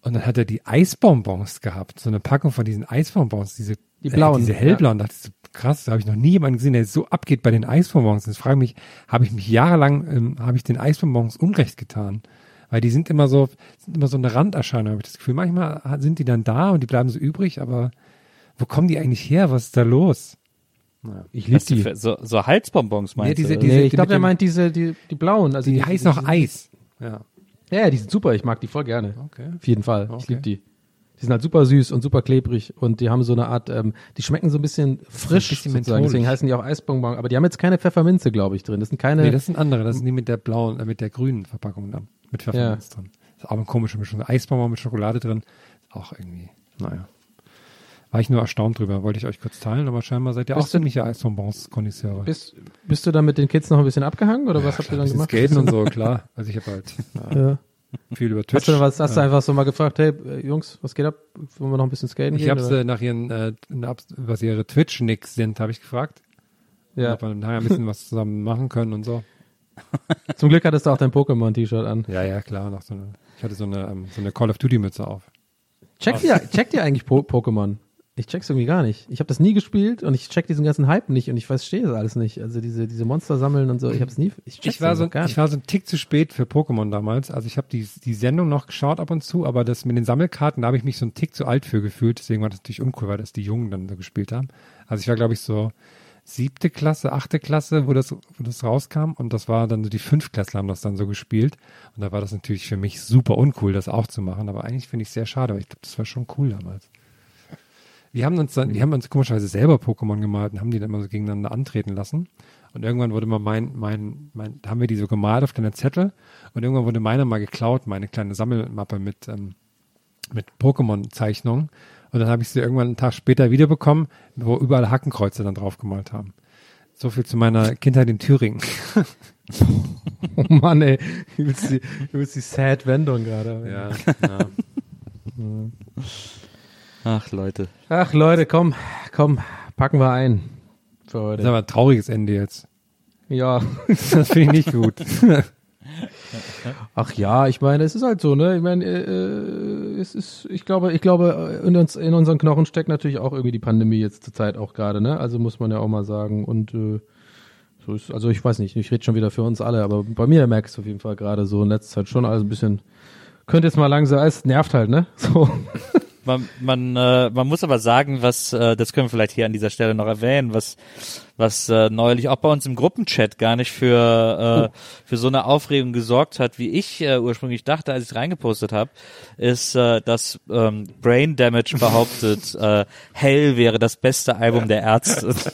Und dann hat er die Eisbonbons gehabt, so eine Packung von diesen Eisbonbons, diese Die blauen, äh, diese hellblauen. Da dachte ich so, krass, da habe ich noch nie jemanden gesehen, der so abgeht bei den Eisbonbons. Jetzt frage ich mich, habe ich mich jahrelang, ähm, habe ich den Eisbonbons Unrecht getan? Weil die sind immer so, sind immer so eine Randerscheinung, habe ich das Gefühl. Manchmal sind die dann da und die bleiben so übrig, aber wo kommen die eigentlich her? Was ist da los? Ich liebe die die. für- So, so Halsbonbons meinst diese- du? diese- Nee, ich die glaube, er meint diese, die, die blauen. Also Die heißen auch Eis. Ja. Ja, ja, die sind super. Ich mag die voll gerne. Okay. Auf jeden Fall. Ich Okay. liebe die. Die sind halt super süß und super klebrig und die haben so eine Art, ähm, die schmecken so ein bisschen frisch, bisschen sozusagen. mentholisch. deswegen heißen die auch Eisbonbon. Aber die haben jetzt keine Pfefferminze, glaube ich, drin. Das sind keine. Nee, das sind andere. Das sind die mit der blauen, äh, mit der grünen Verpackung dann. Mit Pfefferminz drin. Das ist auch eine komische Mischung. Eisbonbon mit Schokolade drin. Auch irgendwie, naja. War ich nur erstaunt drüber. Wollte ich euch kurz teilen, aber scheinbar seid ihr auch Bist du- ziemliche Eisbonbons-Konnoisseure. bist, bist du da mit den Kids noch ein bisschen abgehangen oder was habt ihr dann gemacht? Skaten und so, [LAUGHS] klar. Also ich habe halt ja, Ja. Viel über Twitch. Hast du, was, hast du einfach so mal gefragt, hey äh, Jungs, was geht ab? Wollen wir noch ein bisschen skaten Ich habe sie nach ihren, äh, was ihre Twitch-Nicks sind, habe ich gefragt. ja. Ob wir nachher ein bisschen was zusammen machen können und so. [LAUGHS] Zum Glück hattest du auch dein Pokémon-T-Shirt an. Ja, ja, klar. Noch so eine, ich hatte so eine, ähm, so eine Call of Duty-Mütze auf. Checkt ihr, checkt ihr eigentlich po Pokémon? Ich check's irgendwie gar nicht. Ich habe das nie gespielt und ich check diesen ganzen Hype nicht und ich verstehe das alles nicht. Also diese diese Monster sammeln und so, ich habe es nie. Ich, Ich war, so, gar ich nicht. war so ein Tick zu spät für Pokémon damals. Also ich habe die, die Sendung noch geschaut ab und zu, aber das mit den Sammelkarten, da habe ich mich so ein Tick zu alt für gefühlt. Deswegen war das natürlich uncool, weil das die Jungen dann so gespielt haben. Also ich war, glaube ich, so siebte Klasse, achte Klasse, wo das, wo das rauskam. Und das war dann so die Fünftklässler haben das dann so gespielt. Und da war das natürlich für mich super uncool, das auch zu machen. Aber eigentlich finde ich es sehr schade, weil ich glaube, das war schon cool damals. Wir haben uns dann, wir haben uns komischerweise selber Pokémon gemalt und haben die dann immer so gegeneinander antreten lassen. Und irgendwann wurde mal mein, mein, mein, da haben wir die so gemalt auf kleine Zettel und irgendwann wurde meine mal geklaut, meine kleine Sammelmappe mit, ähm, mit Pokémon-Zeichnungen. Und dann habe ich sie irgendwann einen Tag später wiederbekommen, wo überall Hackenkreuze dann drauf gemalt haben. So viel zu meiner Kindheit in Thüringen. [LAUGHS] Oh Mann, ey. Übelst die, übelst die sad Wendung gerade. ja, [LAUGHS] ja. Ach, Leute. Ach Leute, komm, komm, packen wir ein. Für Das ist heute. aber ein trauriges Ende jetzt. Ja. [LAUGHS] Das finde ich nicht gut. [LAUGHS] Ach ja, ich meine, es ist halt so, ne? Ich meine, äh, äh, es ist, ich glaube, ich glaube, in uns, in unseren Knochen steckt natürlich auch irgendwie die Pandemie jetzt zur Zeit auch gerade, ne? Also muss man ja auch mal sagen. Und äh, so ist, also ich weiß nicht, ich rede schon wieder für uns alle, aber bei mir merkst du auf jeden Fall gerade so in letzter Zeit schon alles ein bisschen, könnte jetzt mal langsam, es nervt halt, ne? [LAUGHS] So. Man, man, äh, man muss aber sagen, was, äh, das können wir vielleicht hier an dieser Stelle noch erwähnen, was, was äh, neulich auch bei uns im Gruppenchat gar nicht für, äh, für so eine Aufregung gesorgt hat, wie ich äh, ursprünglich dachte, als ich es reingepostet habe, ist, äh, dass ähm, Brain Damage behauptet, [LAUGHS] äh, Hell wäre das beste Album der Ärzte. [LAUGHS]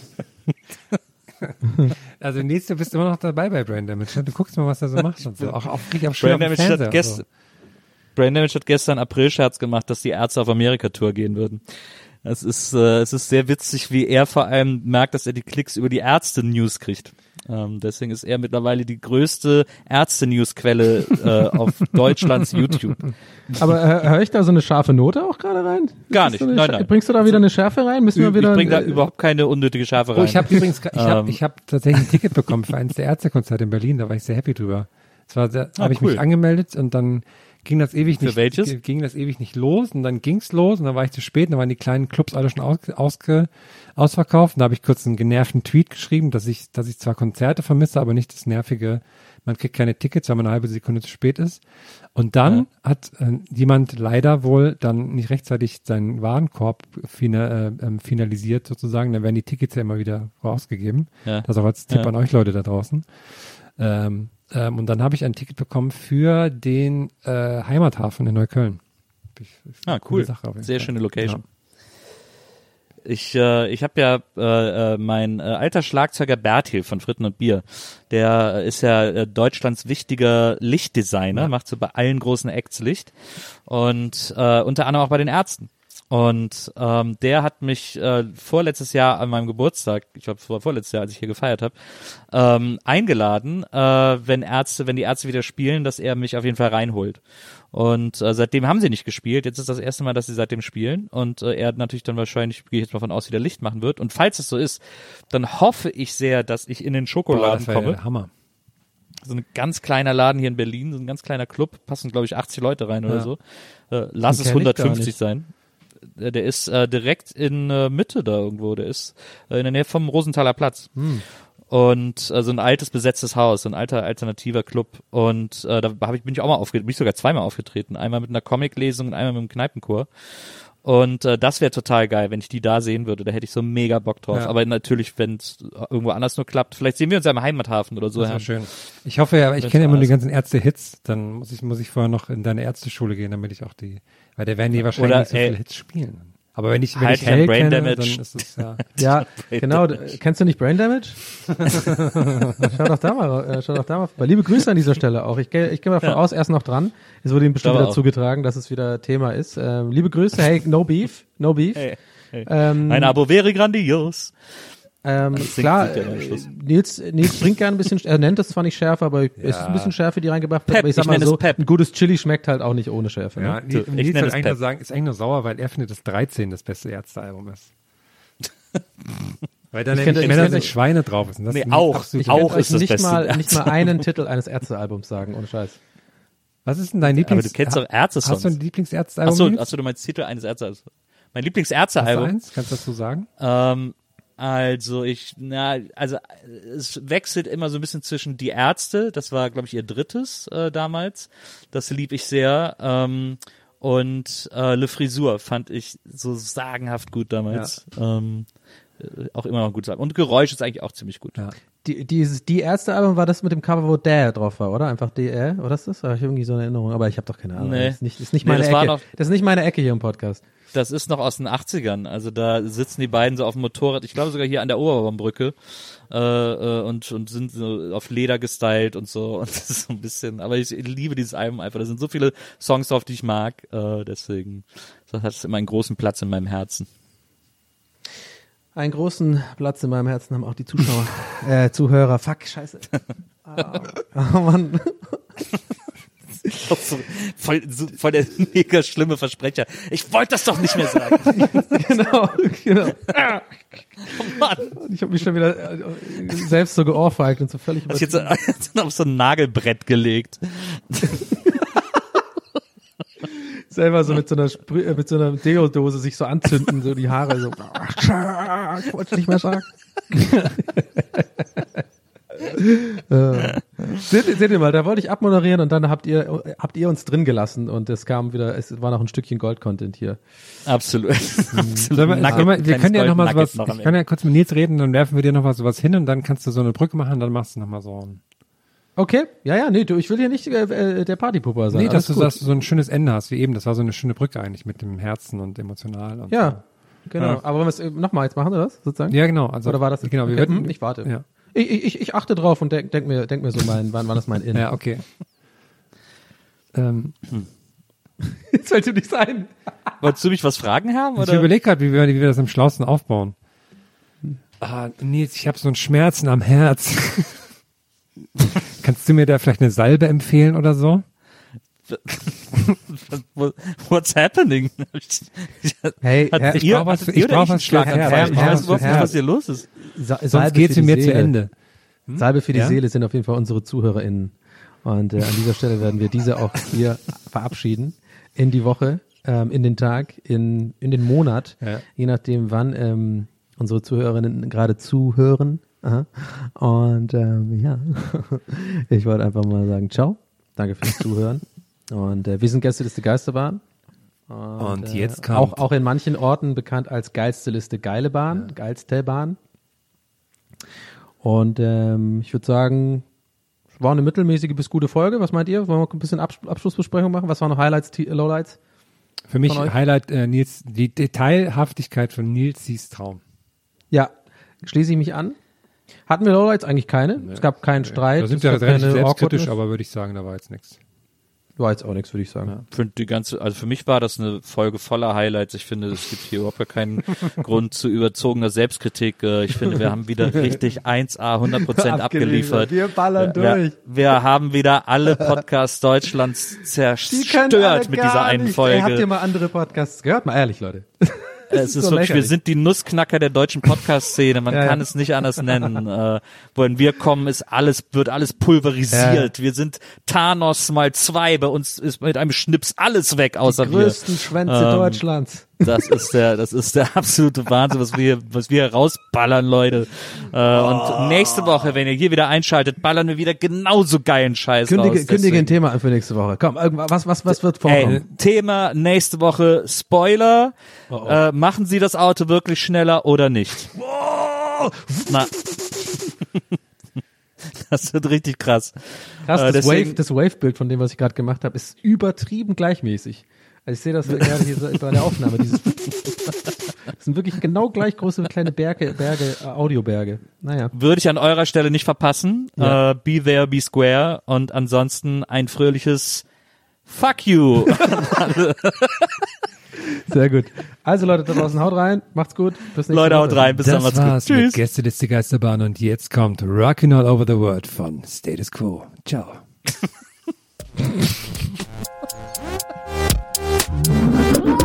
Also nächste bist du immer noch dabei bei Brain Damage. ne? Du guckst mal, was er so macht und so. Auch, auch richtig schön Brain Damage, hat gest so. Brain Damage hat gestern April-Scherz gemacht, dass die Ärzte auf Amerika-Tour gehen würden. Es ist, äh, es ist sehr witzig, wie er vor allem merkt, dass er die Klicks über die Ärzte-News kriegt. Ähm, deswegen ist er mittlerweile die größte Ärzte-News-Quelle äh, auf [LAUGHS] Deutschlands YouTube. Aber äh, höre ich da so eine scharfe Note auch gerade rein? Gar nicht, das so nein, nein. Bringst du da wieder eine Schärfe rein? Müssen wir Ich wieder. bringe da äh, überhaupt keine unnötige Schärfe rein. Oh, ich habe übrigens, ich habe Ähm. ich hab tatsächlich ein Ticket bekommen für eines der Ärztekonzerte in Berlin. Da war ich sehr happy drüber. Es war sehr, Ah, habe ich cool. mich angemeldet und dann ging das ewig Für nicht. welches? Ging das ewig nicht los und dann ging's los und dann war ich zu spät. Und dann waren die kleinen Clubs alle schon aus, ausge, ausverkauft. Und da habe ich kurz einen genervten Tweet geschrieben, dass ich, dass ich zwar Konzerte vermisse, aber nicht das nervige. Man kriegt keine Tickets, weil man eine halbe Sekunde zu spät ist. Und dann hat äh, jemand leider wohl dann nicht rechtzeitig seinen Warenkorb fina, äh, ähm, finalisiert sozusagen. Dann werden die Tickets ja immer wieder rausgegeben. Ja. Das auch als Tipp Ja. an euch Leute da draußen. Ähm, ähm, und dann habe ich ein Ticket bekommen für den äh, Heimathafen in Neukölln. Ich, ich, Ah, cool. Sache Sehr Fall. schöne Location. Ich, äh, ich habe ja äh, äh, mein äh, alter Schlagzeuger Bertil von Fritten und Bier, der ist ja äh, Deutschlands wichtiger Lichtdesigner, macht so bei allen großen Acts Licht und äh, unter anderem auch bei den Ärzten. Und ähm, der hat mich äh, vorletztes Jahr an meinem Geburtstag, ich glaube vor vorletztes Jahr, als ich hier gefeiert habe, ähm, eingeladen, äh, wenn Ärzte, wenn die Ärzte wieder spielen, dass er mich auf jeden Fall reinholt. Und äh, seitdem haben sie nicht gespielt. Jetzt ist das erste Mal, dass sie seitdem spielen. Und äh, er natürlich dann wahrscheinlich, gehe ich jetzt mal von aus, wieder Licht machen wird. Und falls es so ist, dann hoffe ich sehr, dass ich in den Boah, Schokoladen wär komme. Hammer. So ein ganz kleiner Laden hier in Berlin, so ein ganz kleiner Club, passen glaube ich 80 Leute rein oder Ja. so. Äh, lass Den es kenn ich gar 150 nicht. sein. Äh, Der ist äh, direkt in äh, Mitte da irgendwo. Der ist äh, in der Nähe vom Rosenthaler Platz. Hm. Und äh, so ein altes besetztes Haus, so ein alter alternativer Club. Und äh, da hab ich, bin ich auch mal aufgetreten, bin ich sogar zweimal aufgetreten. Einmal mit einer Comiclesung und einmal mit einem Kneipenchor. Und äh, das wäre total geil, wenn ich die da sehen würde. Da hätte ich so mega Bock drauf. Ja. Aber natürlich, wenn es irgendwo anders nur klappt, vielleicht sehen wir uns ja im Heimathafen oder so. Das Herrn. schön. Ich hoffe ja, ich kenne ja immer die ganzen Ärzte-Hits. Dann muss ich, muss ich vorher noch in deine Ärzteschule gehen, damit ich auch die, weil da werden die wahrscheinlich Oder, nicht so ey, viele Hits spielen. Aber wenn ich, wenn halt ich kein Hell Brain kenne, Damage. dann ist es ja. [LAUGHS] Ja, genau. Kennst du nicht Brain Damage? [LAUGHS] schau doch da mal, äh, schau doch da mal. vorbei. Liebe Grüße an dieser Stelle auch. Ich gehe ich geh mal davon aus, er ist noch dran. Es wurde ihm bestimmt wieder auch. zugetragen, dass es wieder Thema ist. Ähm, liebe Grüße, hey, no beef, no beef. Hey, hey. Ähm, Ein Abo wäre grandios. Ähm, klar, ja äh. Nils, Nils bringt gerne ein bisschen, er nennt es zwar nicht Schärfe, aber es ist ein bisschen Schärfe, die reingebracht wird. Pep, aber ich sag ich mal nenne so, ein gutes Chili schmeckt halt auch nicht ohne Schärfe. Ja, Ne? Nils, ich Nils nenne soll es eigentlich Pep. nur sagen, ist eigentlich nur sauer, weil er findet, dass 13 das beste Ärztealbum ist. weil da Ich nämlich ich Männer sind Schweine drauf ist. Das Nee, ist auch. absolut- Ich Auch ist das nicht beste mal, nicht mal einen Titel eines Ärztealbums sagen, ohne Scheiß. Was ist denn dein Lieblings... Aber du kennst doch Ärzte-Songs. Hast du ein Lieblingsärztealbum? Achso, achso, du meinst Titel eines Ärztealbums. Mein Hast du Lieblingsärztealbum. eins? Kannst du das so sagen? Ähm, also ich, na, also äh, es wechselt immer so ein bisschen zwischen die Ärzte, das war, glaube ich, ihr drittes äh, damals. Das lieb ich sehr. Ähm, und äh, Le Frisur fand ich so sagenhaft gut damals. Ähm, äh, auch immer noch gutes Album. Und Geräusch ist eigentlich auch ziemlich gut. Ja. Die, dieses, die erste Album war das mit dem Cover, wo der drauf war, oder? Einfach DR, oder ist das? Habe ich irgendwie so eine Erinnerung, aber ich habe doch keine Ahnung. Nee. Das ist nicht, ist nicht Nee, meine das Ecke. noch- das ist nicht meine Ecke hier im Podcast. Das ist noch aus den 80ern. Also da sitzen die beiden so auf dem Motorrad, ich glaube sogar hier an der Oberbaumbrücke äh, äh, und, und sind so auf Leder gestylt und so. [LAUGHS] Und das ist so ein bisschen, aber ich liebe dieses Album einfach. Da sind so viele Songs drauf, die ich mag. Äh, deswegen das hat immer einen großen Platz in meinem Herzen. Einen großen Platz in meinem Herzen haben auch die Zuschauer, äh, Zuhörer. Fuck, scheiße. [LAUGHS] Ah, oh Mann. Auch so, voll, so, voll der mega schlimme Versprecher. Ich wollte das doch nicht mehr sagen. [LAUGHS] genau, genau. Oh [LAUGHS] Mann. Ich habe mich schon wieder äh, selbst so geohrfeigt und so völlig Hast jetzt, [LAUGHS] jetzt auf so ein Nagelbrett gelegt. selber so mit so einer Sprü äh, mit so einer Deodose sich so anzünden, so die Haare so. ich wollte nicht mehr sagen. Äh, seht, ihr- seht ihr mal, da wollte ich abmoderieren und dann habt ihr habt ihr uns drin gelassen und es kam wieder, es war noch ein Stückchen Gold-Content hier. Absolut. Absolut. Sollen wir, Nugget, wir, wir können ja noch mal sowas, noch ich kann ja kurz mit Nils reden, dann werfen wir dir noch mal sowas hin und dann kannst du so eine Brücke machen, dann machst du noch mal so ein, Okay, ja, ja, nee, du, ich will hier nicht äh, äh, der Partypupper sein. nee, dass du, dass du so ein schönes Ende hast, wie eben, das war so eine schöne Brücke eigentlich mit dem Herzen und emotional und Ja, genau. Ja. Aber wollen wir es äh, nochmal jetzt machen, oder was, sozusagen? so. Ja, genau. Also, Oder war das? Genau, wir okay, werden, hm, ich warte. Ja. Ich, ich, ich achte drauf und denk, denk mir, denk mir so mein, wann, wann ist mein In. Ja, okay. ähm, [LAUGHS] Jetzt fällt dir nichts ein. Wolltest du mich was fragen haben? ich Oder? überlege gerade, wie wir, wie wir das am schlausten aufbauen. Ah, Nils, ich habe so einen Schmerzen am Herz. [LAUGHS] Kannst du mir da vielleicht eine Salbe empfehlen oder so? What's happening? Hey, Herr- ich ihr, brauch was- ich brauch was für Schlaganfall? Herz. Ich weiß überhaupt nicht, was hier los ist. Sa Sonst Salbe geht's mir die zu Seele. Ende. Salbe für die Ja? Seele sind auf jeden Fall unsere ZuhörerInnen. Und äh, an dieser Stelle werden wir diese auch hier verabschieden. In die Woche, ähm, in den Tag, in, in den Monat, Ja. je nachdem, wann ähm, unsere ZuhörerInnen gerade zuhören. Aha. Und ähm, ja, [LAUGHS] ich wollte einfach mal sagen, ciao. Danke fürs Zuhören. Und äh, wir sind Gäste Liste Geisterbahn. Und äh, jetzt kommt Auch, auch in manchen Orten bekannt als geilste Liste Geile Bahn, geilste Bahn. Und ähm, ich würde sagen, war eine mittelmäßige bis gute Folge. Was meint ihr? Wollen wir ein bisschen Abs Abschlussbesprechung machen? Was waren noch Highlights, T- Lowlights? Für mich? Highlight äh, Nils, die Detailhaftigkeit von Nils Sies Traum. Ja, schließe ich mich an. Hatten wir Lowlights? Eigentlich keine. Es gab keinen Streit. Da sind wir gab relativ selbstkritisch, aber würde ich sagen, da war jetzt nichts. War jetzt auch nichts, würde ich sagen. Für die ganze, also für mich war das eine Folge voller Highlights. Ich finde, es gibt hier überhaupt gar keinen [LAUGHS] Grund zu überzogener Selbstkritik. Äh, Ich finde, wir haben wieder richtig [LAUGHS] 1A 100 Prozent abgeliefert. Wir ballern Wir, durch. wir haben wieder alle Podcasts Deutschlands zerstört mit dieser einen. Folge. Ey, habt ihr mal andere Podcasts gehört? Mal ehrlich, Leute. Es ist so wirklich, wir sind die Nussknacker der deutschen Podcast-Szene. Man Ja, kann ja. es nicht anders nennen. [LAUGHS] Äh, wohin wir kommen, ist alles, wird alles pulverisiert. Wir sind Thanos mal zwei. Bei uns ist mit einem Schnips alles weg, außer Die wir. größten Schwänze Ähm, Deutschlands. Das ist der, das ist der absolute Wahnsinn, was wir, was wir rausballern, Leute. Äh, und nächste Woche, wenn ihr hier wieder einschaltet, ballern wir wieder genauso geilen Scheiß Kündige, raus. kündige ein Thema an für nächste Woche. Komm, was, was, was wird Ey, vorkommen? Thema nächste Woche Spoiler. Oh, Äh, machen Sie das Auto wirklich schneller oder nicht? Na. [LAUGHS] Das wird richtig krass. Krass, Äh, das deswegen- Wave, das Wave-Bild von dem, was ich gerade gemacht habe, ist übertrieben gleichmäßig. Also ich sehe das gerade hier so bei der Aufnahme. Dieses [LAUGHS] das sind wirklich genau gleich große kleine Berge, Berge, äh, Audioberge. Naja. Würde ich an eurer Stelle nicht verpassen. Ja. Äh, be there, be square. Und ansonsten ein fröhliches Fuck you. [LAUGHS] Sehr gut. Also Leute da draußen, haut rein, macht's gut. Bis nächste Leute, Woche. haut rein. Bis dann, Das macht's gut. war's mit Tschüss. Gästeliste Geisterbahn und jetzt kommt Rockin' All Over the World von Status Quo. Ciao. [LAUGHS]